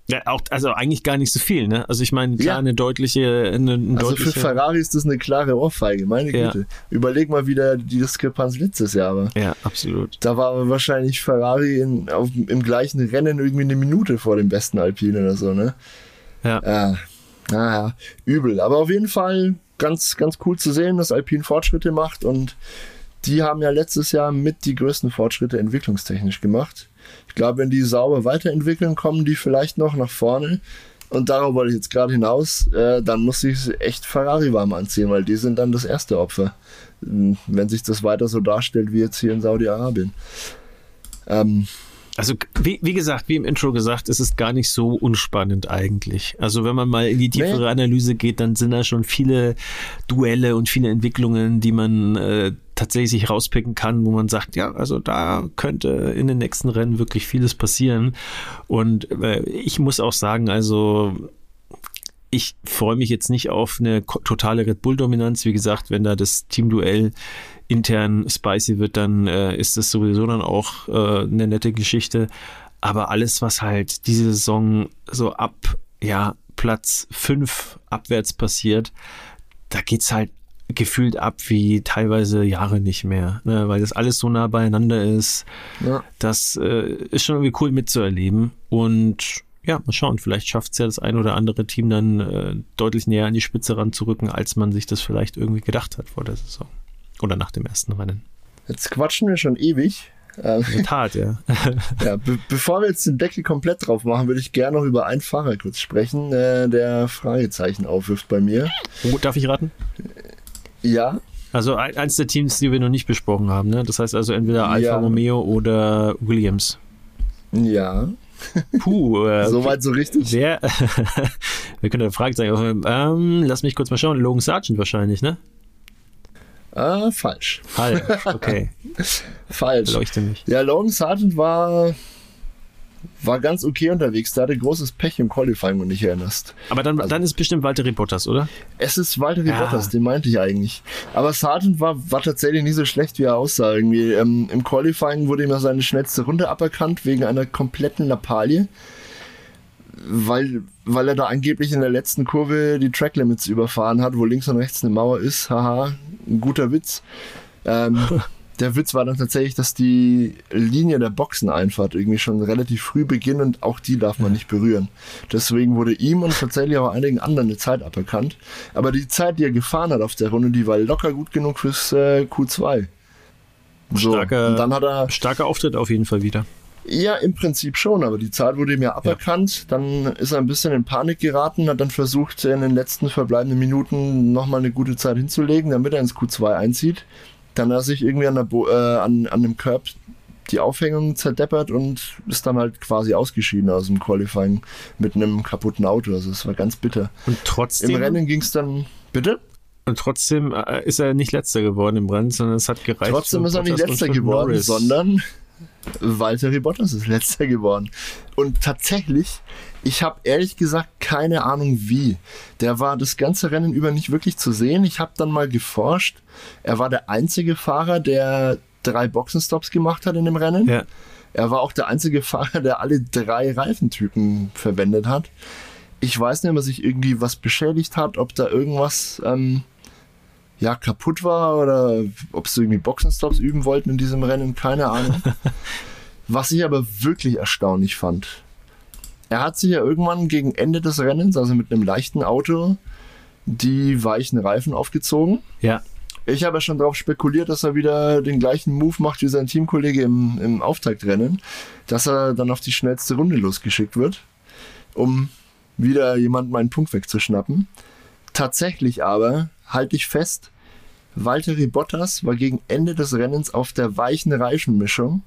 Ja, auch, also eigentlich gar nicht so viel, ne? Also ich meine, klar, Ja. eine deutliche, eine, eine Also für deutliche. Ferrari ist das eine klare Ohrfeige, meine Ja. Güte. Überleg mal wieder die Diskrepanz letztes Jahr war. ja, absolut. Da war wahrscheinlich Ferrari in, auf, im gleichen Rennen irgendwie eine Minute vor dem besten Alpine oder so, ne? Ja. Ja, naja, übel. Aber auf jeden Fall ganz, ganz cool zu sehen, dass Alpine Fortschritte macht und die haben ja letztes Jahr mit die größten Fortschritte entwicklungstechnisch gemacht. Ich glaube, wenn die sauber weiterentwickeln, kommen die vielleicht noch nach vorne. Und darauf wollte ich jetzt gerade hinaus. Äh, dann muss ich echt Ferrari warm anziehen, weil die sind dann das erste Opfer, wenn sich das weiter so darstellt wie jetzt hier in Saudi-Arabien. Ähm, Also wie, wie gesagt, wie im Intro gesagt, es ist gar nicht so unspannend eigentlich. Also wenn man mal in die tiefere Nee. Analyse geht, dann sind da schon viele Duelle und viele Entwicklungen, die man äh, tatsächlich sich rauspicken kann, wo man sagt, ja, also da könnte in den nächsten Rennen wirklich vieles passieren. Und äh, ich muss auch sagen, also ich freue mich jetzt nicht auf eine totale Red Bull-Dominanz. Wie gesagt, wenn da das Teamduell intern spicy wird, dann äh, ist das sowieso dann auch äh, eine nette Geschichte. Aber alles, was halt diese Saison so ab ja, Platz 5 abwärts passiert, da geht's halt gefühlt ab wie teilweise Jahre nicht mehr, ne? weil das alles so nah beieinander ist. ja. Das äh, ist schon irgendwie cool mitzuerleben. Und ja, mal schauen, vielleicht schafft es ja das ein oder andere Team dann äh, deutlich näher an die Spitze ranzurücken, als man sich das vielleicht irgendwie gedacht hat vor der Saison. Oder nach dem ersten Rennen. Jetzt quatschen wir schon ewig. Ähm, In Tat, ja. ja be bevor wir jetzt den Deckel komplett drauf machen, würde ich gerne noch über einen Fahrer kurz sprechen, äh, der Fragezeichen aufwirft bei mir. Oh, darf ich raten? Ja. Also eins der Teams, die wir noch nicht besprochen haben, ne? Das heißt also entweder Alfa ja. Romeo oder Williams. Ja. Puh, äh, Soweit so richtig. Wer, wir können eine Frage sagen. Ähm, lass mich kurz mal schauen. Logan Sargent wahrscheinlich, ne? Ah, falsch. Falsch, okay. falsch. Leuchte mich. Ja, Logan Sargent war war ganz okay unterwegs. Der hatte großes Pech im Qualifying, wenn du dich erinnerst. Aber dann, also, dann ist bestimmt Walter Bottas, oder? Es ist Walter ja. Bottas, den meinte ich eigentlich. Aber Sargent war, war tatsächlich nie so schlecht, wie er aussah. Irgendwie, ähm, Im Qualifying wurde ihm ja seine schnellste Runde aberkannt, wegen einer kompletten Lappalie. Weil, weil er da angeblich in der letzten Kurve die Track Limits überfahren hat, wo links und rechts eine Mauer ist. Haha, ein guter Witz. Ähm, der Witz war dann tatsächlich, dass die Linie der Boxeneinfahrt irgendwie schon relativ früh beginnt und auch die darf man nicht berühren. Deswegen wurde ihm und tatsächlich auch einigen anderen eine Zeit aberkannt. Aber die Zeit, die er gefahren hat auf der Runde, die war locker gut genug fürs äh, Q2. So, starker, und dann hat er. Starker Auftritt auf jeden Fall wieder. Ja, im Prinzip schon, aber die Zahl wurde ihm ja aberkannt. Ja. Dann ist er ein bisschen in Panik geraten, hat dann versucht, in den letzten verbleibenden Minuten nochmal eine gute Zeit hinzulegen, damit er ins Q2 einzieht. Dann hat er sich irgendwie an, der Bo äh, an, an dem Curb die Aufhängung zerdeppert und ist dann halt quasi ausgeschieden aus dem Qualifying mit einem kaputten Auto. Also es war ganz bitter. Und trotzdem. Im Rennen ging es dann. Bitte? Und trotzdem äh, ist er nicht letzter geworden im Rennen, sondern es hat gereicht. Trotzdem ist er nicht letzter geworden, Norris. sondern Walter Bottas ist letzter geworden. Und tatsächlich ich habe ehrlich gesagt keine Ahnung wie. Der war das ganze Rennen über nicht wirklich zu sehen. Ich habe dann mal geforscht. Er war der einzige Fahrer, der drei Boxenstops gemacht hat in dem Rennen. Ja. Er war auch der einzige Fahrer, der alle drei Reifentypen verwendet hat. Ich weiß nicht, ob er sich irgendwie was beschädigt hat, ob da irgendwas ähm, ja, kaputt war oder ob sie irgendwie Boxenstops üben wollten in diesem Rennen. Keine Ahnung. was ich aber wirklich erstaunlich fand, er hat sich ja irgendwann gegen Ende des Rennens, also mit einem leichten Auto, die weichen Reifen aufgezogen. Ja. Ich habe ja schon darauf spekuliert, dass er wieder den gleichen Move macht wie sein Teamkollege im, im Auftaktrennen, dass er dann auf die schnellste Runde losgeschickt wird, um wieder jemandem einen Punkt wegzuschnappen. Tatsächlich aber, halte ich fest, Valtteri Bottas war gegen Ende des Rennens auf der weichen Reifenmischung,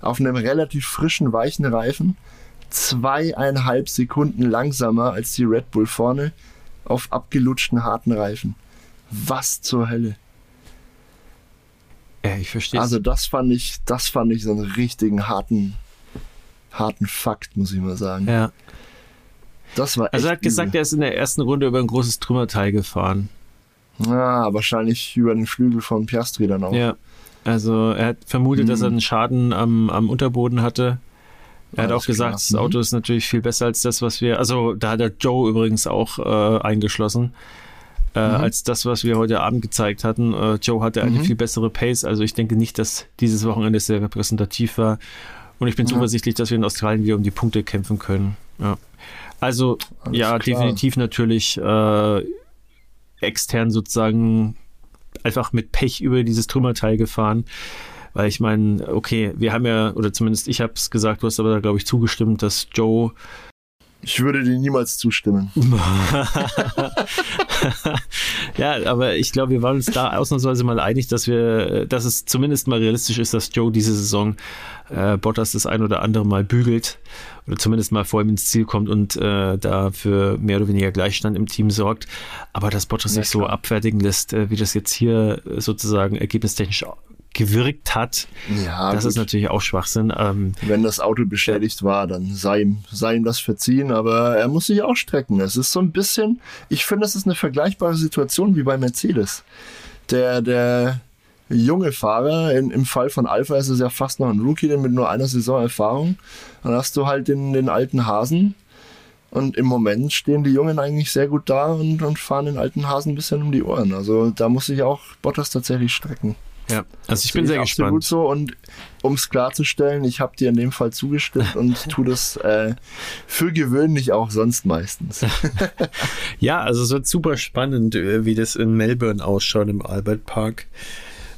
auf einem relativ frischen weichen Reifen zweieinhalb Sekunden langsamer als die Red Bull vorne auf abgelutschten harten Reifen. Was zur Hölle? Ja, ich verstehe. Also das fand ich, das fand ich so einen richtigen harten, harten Fakt, muss ich mal sagen. Ja. Das war Also er hat gesagt, übel. er ist in der ersten Runde über ein großes Trümmerteil gefahren. Ja, wahrscheinlich über den Flügel von Piastri dann auch. Ja. Also er hat vermutet, mhm. dass er einen Schaden am, am Unterboden hatte er hat auch gesagt, klar. das. Auto ist natürlich viel besser als das, was wir, also da hat der Joe übrigens auch äh, eingeschlossen, äh, mhm. als das, was wir heute Abend gezeigt hatten. Äh, Joe hatte eine mhm. viel bessere Pace, also ich denke nicht, dass dieses Wochenende sehr repräsentativ war. Und ich bin ja. zuversichtlich, dass wir in Australien wieder um die Punkte kämpfen können. Ja. Also Alles ja, klar. definitiv natürlich äh, extern sozusagen einfach mit Pech über dieses Trümmerteil gefahren. Weil ich meine, okay, wir haben ja, oder zumindest ich habe es gesagt, du hast aber da, glaube ich, zugestimmt, dass Joe ich würde dir niemals zustimmen. ja, aber ich glaube, wir waren uns da ausnahmsweise mal einig, dass wir, dass es zumindest mal realistisch ist, dass Joe diese Saison äh, Bottas das ein oder andere Mal bügelt oder zumindest mal vor ihm ins Ziel kommt und äh, da für mehr oder weniger Gleichstand im Team sorgt. Aber dass Bottas ja, sich so abfertigen lässt, äh, wie das jetzt hier sozusagen ergebnistechnisch gewirkt hat. Ja, das gut. ist natürlich auch Schwachsinn. Ähm, Wenn das Auto beschädigt ja. war, dann sei ihm, sei ihm das verziehen, aber er muss sich auch strecken. Es ist so ein bisschen, ich finde, es ist eine vergleichbare Situation wie bei Mercedes. Der, der junge Fahrer, in, im Fall von Alpha ist es ja fast noch ein Rookie, denn mit nur einer Saison Erfahrung. Dann hast du halt den, den alten Hasen, und im Moment stehen die Jungen eigentlich sehr gut da und, und fahren den alten Hasen ein bisschen um die Ohren. Also da muss sich auch Bottas tatsächlich strecken. Ja, also ich bin sehr gespannt. Absolut so und um es klarzustellen, ich habe dir in dem Fall zugestimmt und tue das äh, für gewöhnlich auch sonst meistens. ja, also es wird super spannend, äh, wie das in Melbourne ausschaut im Albert Park.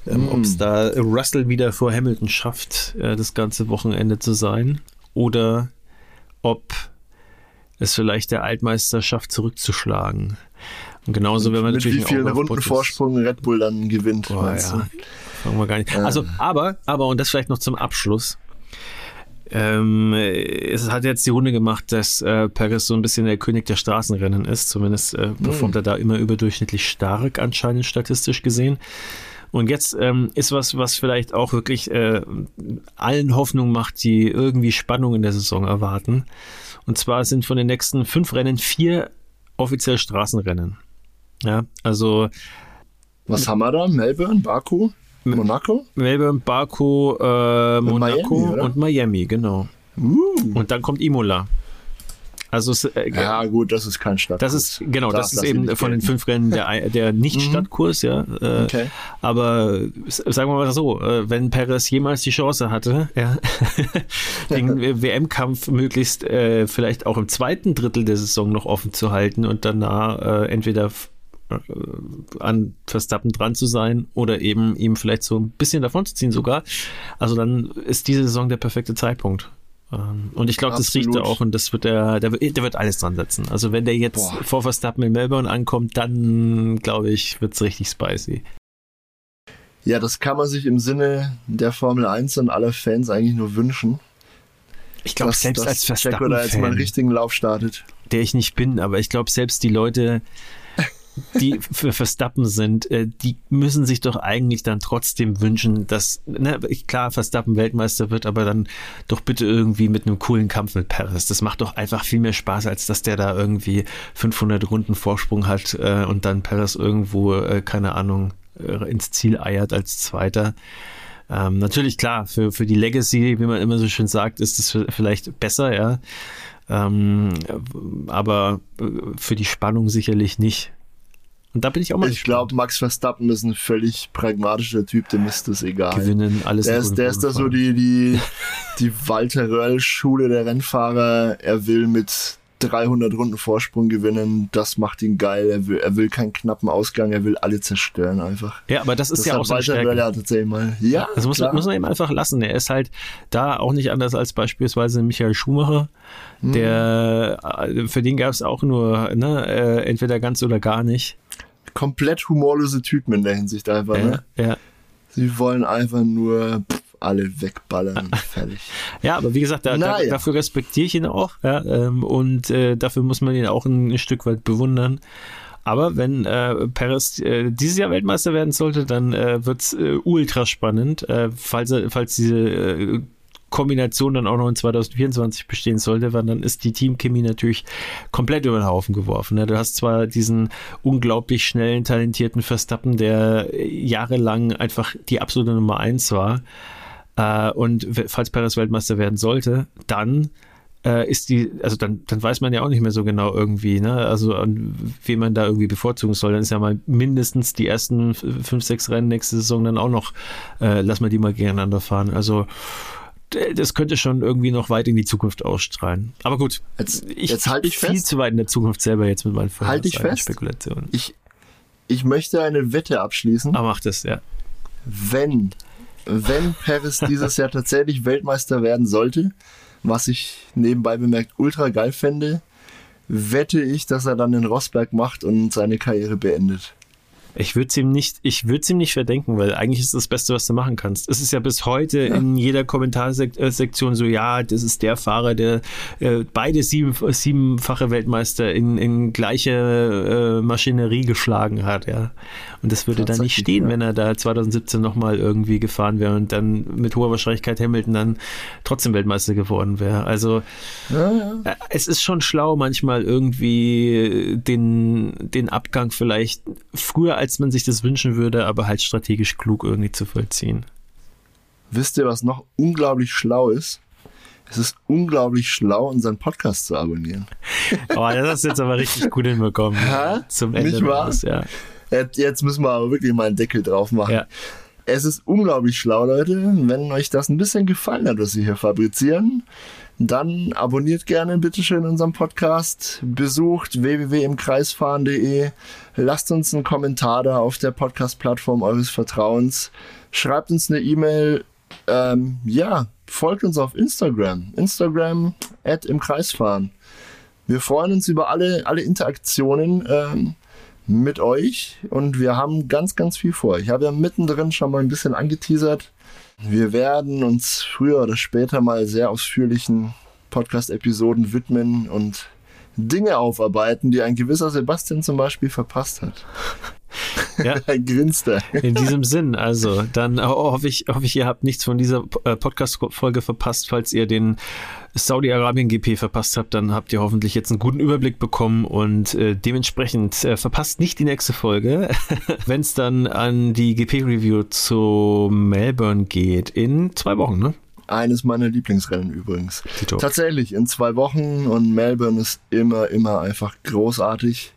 ähm, mm. ob es da Russell wieder vor Hamilton schafft, äh, das ganze Wochenende zu sein, oder ob es vielleicht der Altmeister schafft, zurückzuschlagen. Und genauso, wenn man Mit natürlich wie vielen Runden Vorsprung Red Bull dann gewinnt. Oh, ja. Fangen wir gar nicht. Also, aber, aber, und das vielleicht noch zum Abschluss. Ähm, es hat jetzt die Runde gemacht, dass äh, Paris so ein bisschen der König der Straßenrennen ist. Zumindest äh, performt mhm. er da immer überdurchschnittlich stark, anscheinend statistisch gesehen. Und jetzt ähm, ist was, was vielleicht auch wirklich äh, allen Hoffnung macht, die irgendwie Spannung in der Saison erwarten. Und zwar sind von den nächsten fünf Rennen vier offiziell Straßenrennen. Ja, also. Was haben wir da? Melbourne, Baku? Monaco? Melbourne, Baku, äh, Monaco Miami, und Miami, genau. Uh. Und dann kommt Imola. Also es, äh, ja gut, das ist kein Stadtkurs. Das ist genau, das, das ist eben von den fünf Rennen der, der Nicht-Stadtkurs, mhm. ja. Äh, okay. Aber sagen wir mal so, äh, wenn Perez jemals die Chance hatte, ja, den WM-Kampf möglichst äh, vielleicht auch im zweiten Drittel der Saison noch offen zu halten und danach äh, entweder an Verstappen dran zu sein oder eben ihm vielleicht so ein bisschen davon zu ziehen sogar. Also dann ist diese Saison der perfekte Zeitpunkt. Ähm, und ich glaube, das riecht er auch und das wird er, der, der, wird alles dran setzen. Also wenn der jetzt Boah. vor Verstappen in Melbourne ankommt, dann glaube ich, wird es richtig spicy. Ja, das kann man sich im Sinne der Formel 1 und aller Fans eigentlich nur wünschen. Ich glaube, selbst als Verstappen-Fan, da jetzt mal einen richtigen Lauf startet. Der ich nicht bin, aber ich glaube, selbst die Leute, die für Verstappen sind, äh, die müssen sich doch eigentlich dann trotzdem wünschen, dass, ne, klar, Verstappen Weltmeister wird, aber dann doch bitte irgendwie mit einem coolen Kampf mit Paris. Das macht doch einfach viel mehr Spaß, als dass der da irgendwie 500 Runden Vorsprung hat äh, und dann Paris irgendwo, äh, keine Ahnung, äh, ins Ziel eiert als Zweiter. Ähm, natürlich klar, für, für die Legacy, wie man immer so schön sagt, ist es vielleicht besser, ja. Ähm, aber äh, für die Spannung sicherlich nicht. Und da bin ich auch mal Ich glaube, Max Verstappen ist ein völlig pragmatischer Typ, dem ist das egal. Gewinnen, alles Der ist, der ist da so die, die, die Walter Röll-Schule der Rennfahrer. Er will mit 300 Runden Vorsprung gewinnen, das macht ihn geil. Er will, er will keinen knappen Ausgang, er will alle zerstören einfach. Ja, aber das ist das ja auch Walter Röll ja tatsächlich mal. Ja, das muss man, muss man ihm einfach lassen. Er ist halt da auch nicht anders als beispielsweise Michael Schumacher. Der, mhm. für den gab es auch nur ne, äh, entweder ganz oder gar nicht komplett humorlose Typen in der Hinsicht einfach. Ne? Ja. Sie wollen einfach nur pff, alle wegballern. Fertig. Ja, aber wie gesagt, da, da, dafür respektiere ich ihn auch. Ja, ähm, und äh, dafür muss man ihn auch ein, ein Stück weit bewundern. Aber wenn äh, Perez äh, dieses Jahr Weltmeister werden sollte, dann äh, wird es äh, ultra spannend, äh, falls, falls diese äh, Kombination dann auch noch in 2024 bestehen sollte, weil dann ist die Teamchemie natürlich komplett über den Haufen geworfen. Ne? Du hast zwar diesen unglaublich schnellen, talentierten Verstappen, der jahrelang einfach die absolute Nummer eins war. Äh, und falls Perez Weltmeister werden sollte, dann äh, ist die, also dann, dann weiß man ja auch nicht mehr so genau irgendwie, ne? Also an wen man da irgendwie bevorzugen soll. Dann ist ja mal mindestens die ersten fünf, sechs Rennen nächste Saison dann auch noch, äh, lass mal die mal gegeneinander fahren. Also das könnte schon irgendwie noch weit in die Zukunft ausstrahlen. Aber gut, jetzt, ich, jetzt halte ich viel fest. zu weit in der Zukunft selber jetzt mit meinen Halte ich fest. Spekulationen. Ich, ich möchte eine Wette abschließen. Aber mach das, ja. Wenn, wenn Paris dieses Jahr tatsächlich Weltmeister werden sollte, was ich nebenbei bemerkt ultra geil fände, wette ich, dass er dann den Rosberg macht und seine Karriere beendet. Ich würde es ihm nicht, ich würde ihm nicht verdenken, weil eigentlich ist das Beste, was du machen kannst. Es ist ja bis heute ja. in jeder Kommentarsektion so, ja, das ist der Fahrer, der äh, beide sieben, siebenfache Weltmeister in, in gleiche äh, Maschinerie geschlagen hat, ja. Und das würde da nicht stehen, ja. wenn er da 2017 nochmal irgendwie gefahren wäre und dann mit hoher Wahrscheinlichkeit Hamilton dann trotzdem Weltmeister geworden wäre. Also ja. Äh, es ist schon schlau, manchmal irgendwie den, den Abgang vielleicht früher als als man sich das wünschen würde, aber halt strategisch klug irgendwie zu vollziehen. Wisst ihr, was noch unglaublich schlau ist? Es ist unglaublich schlau, unseren Podcast zu abonnieren. Oh, das hast du jetzt aber richtig gut hinbekommen. Ha? Zum Ende Nicht wahr? Raus, ja. Jetzt müssen wir aber wirklich mal einen Deckel drauf machen. Ja. Es ist unglaublich schlau, Leute. Wenn euch das ein bisschen gefallen hat, was wir hier fabrizieren, dann abonniert gerne bitteschön unseren Podcast, besucht www.imkreisfahren.de, lasst uns einen Kommentar da auf der Podcast-Plattform eures Vertrauens, schreibt uns eine E-Mail, ähm, ja, folgt uns auf Instagram, Instagram at im Kreisfahren. Wir freuen uns über alle, alle Interaktionen ähm, mit euch und wir haben ganz, ganz viel vor. Ich habe ja mittendrin schon mal ein bisschen angeteasert. Wir werden uns früher oder später mal sehr ausführlichen Podcast-Episoden widmen und Dinge aufarbeiten, die ein gewisser Sebastian zum Beispiel verpasst hat. Ja. Ein grinster. In diesem Sinn, also, dann hoffe ich, hoffe ich, ihr habt nichts von dieser äh, Podcast-Folge verpasst. Falls ihr den Saudi-Arabien-GP verpasst habt, dann habt ihr hoffentlich jetzt einen guten Überblick bekommen und äh, dementsprechend äh, verpasst nicht die nächste Folge, wenn es dann an die GP-Review zu Melbourne geht. In zwei Wochen, ne? Eines meiner Lieblingsrennen übrigens. Tito. Tatsächlich, in zwei Wochen und Melbourne ist immer, immer einfach großartig.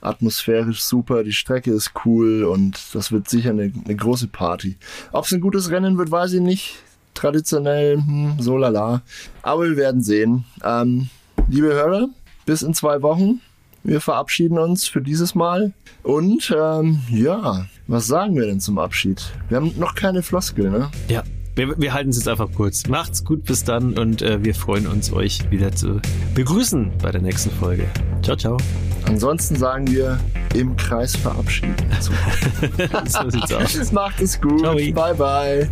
Atmosphärisch super, die Strecke ist cool und das wird sicher eine, eine große Party. Ob es ein gutes Rennen wird, weiß ich nicht. Traditionell, hm, so lala. Aber wir werden sehen. Ähm, liebe Hörer, bis in zwei Wochen. Wir verabschieden uns für dieses Mal. Und ähm, ja, was sagen wir denn zum Abschied? Wir haben noch keine Floskel, ne? Ja. Wir, wir halten es jetzt einfach kurz. Macht's gut bis dann und äh, wir freuen uns, euch wieder zu begrüßen bei der nächsten Folge. Ciao, ciao. Ansonsten sagen wir im Kreis verabschieden. so sieht's aus. Macht es gut. Ciao. Bye, bye.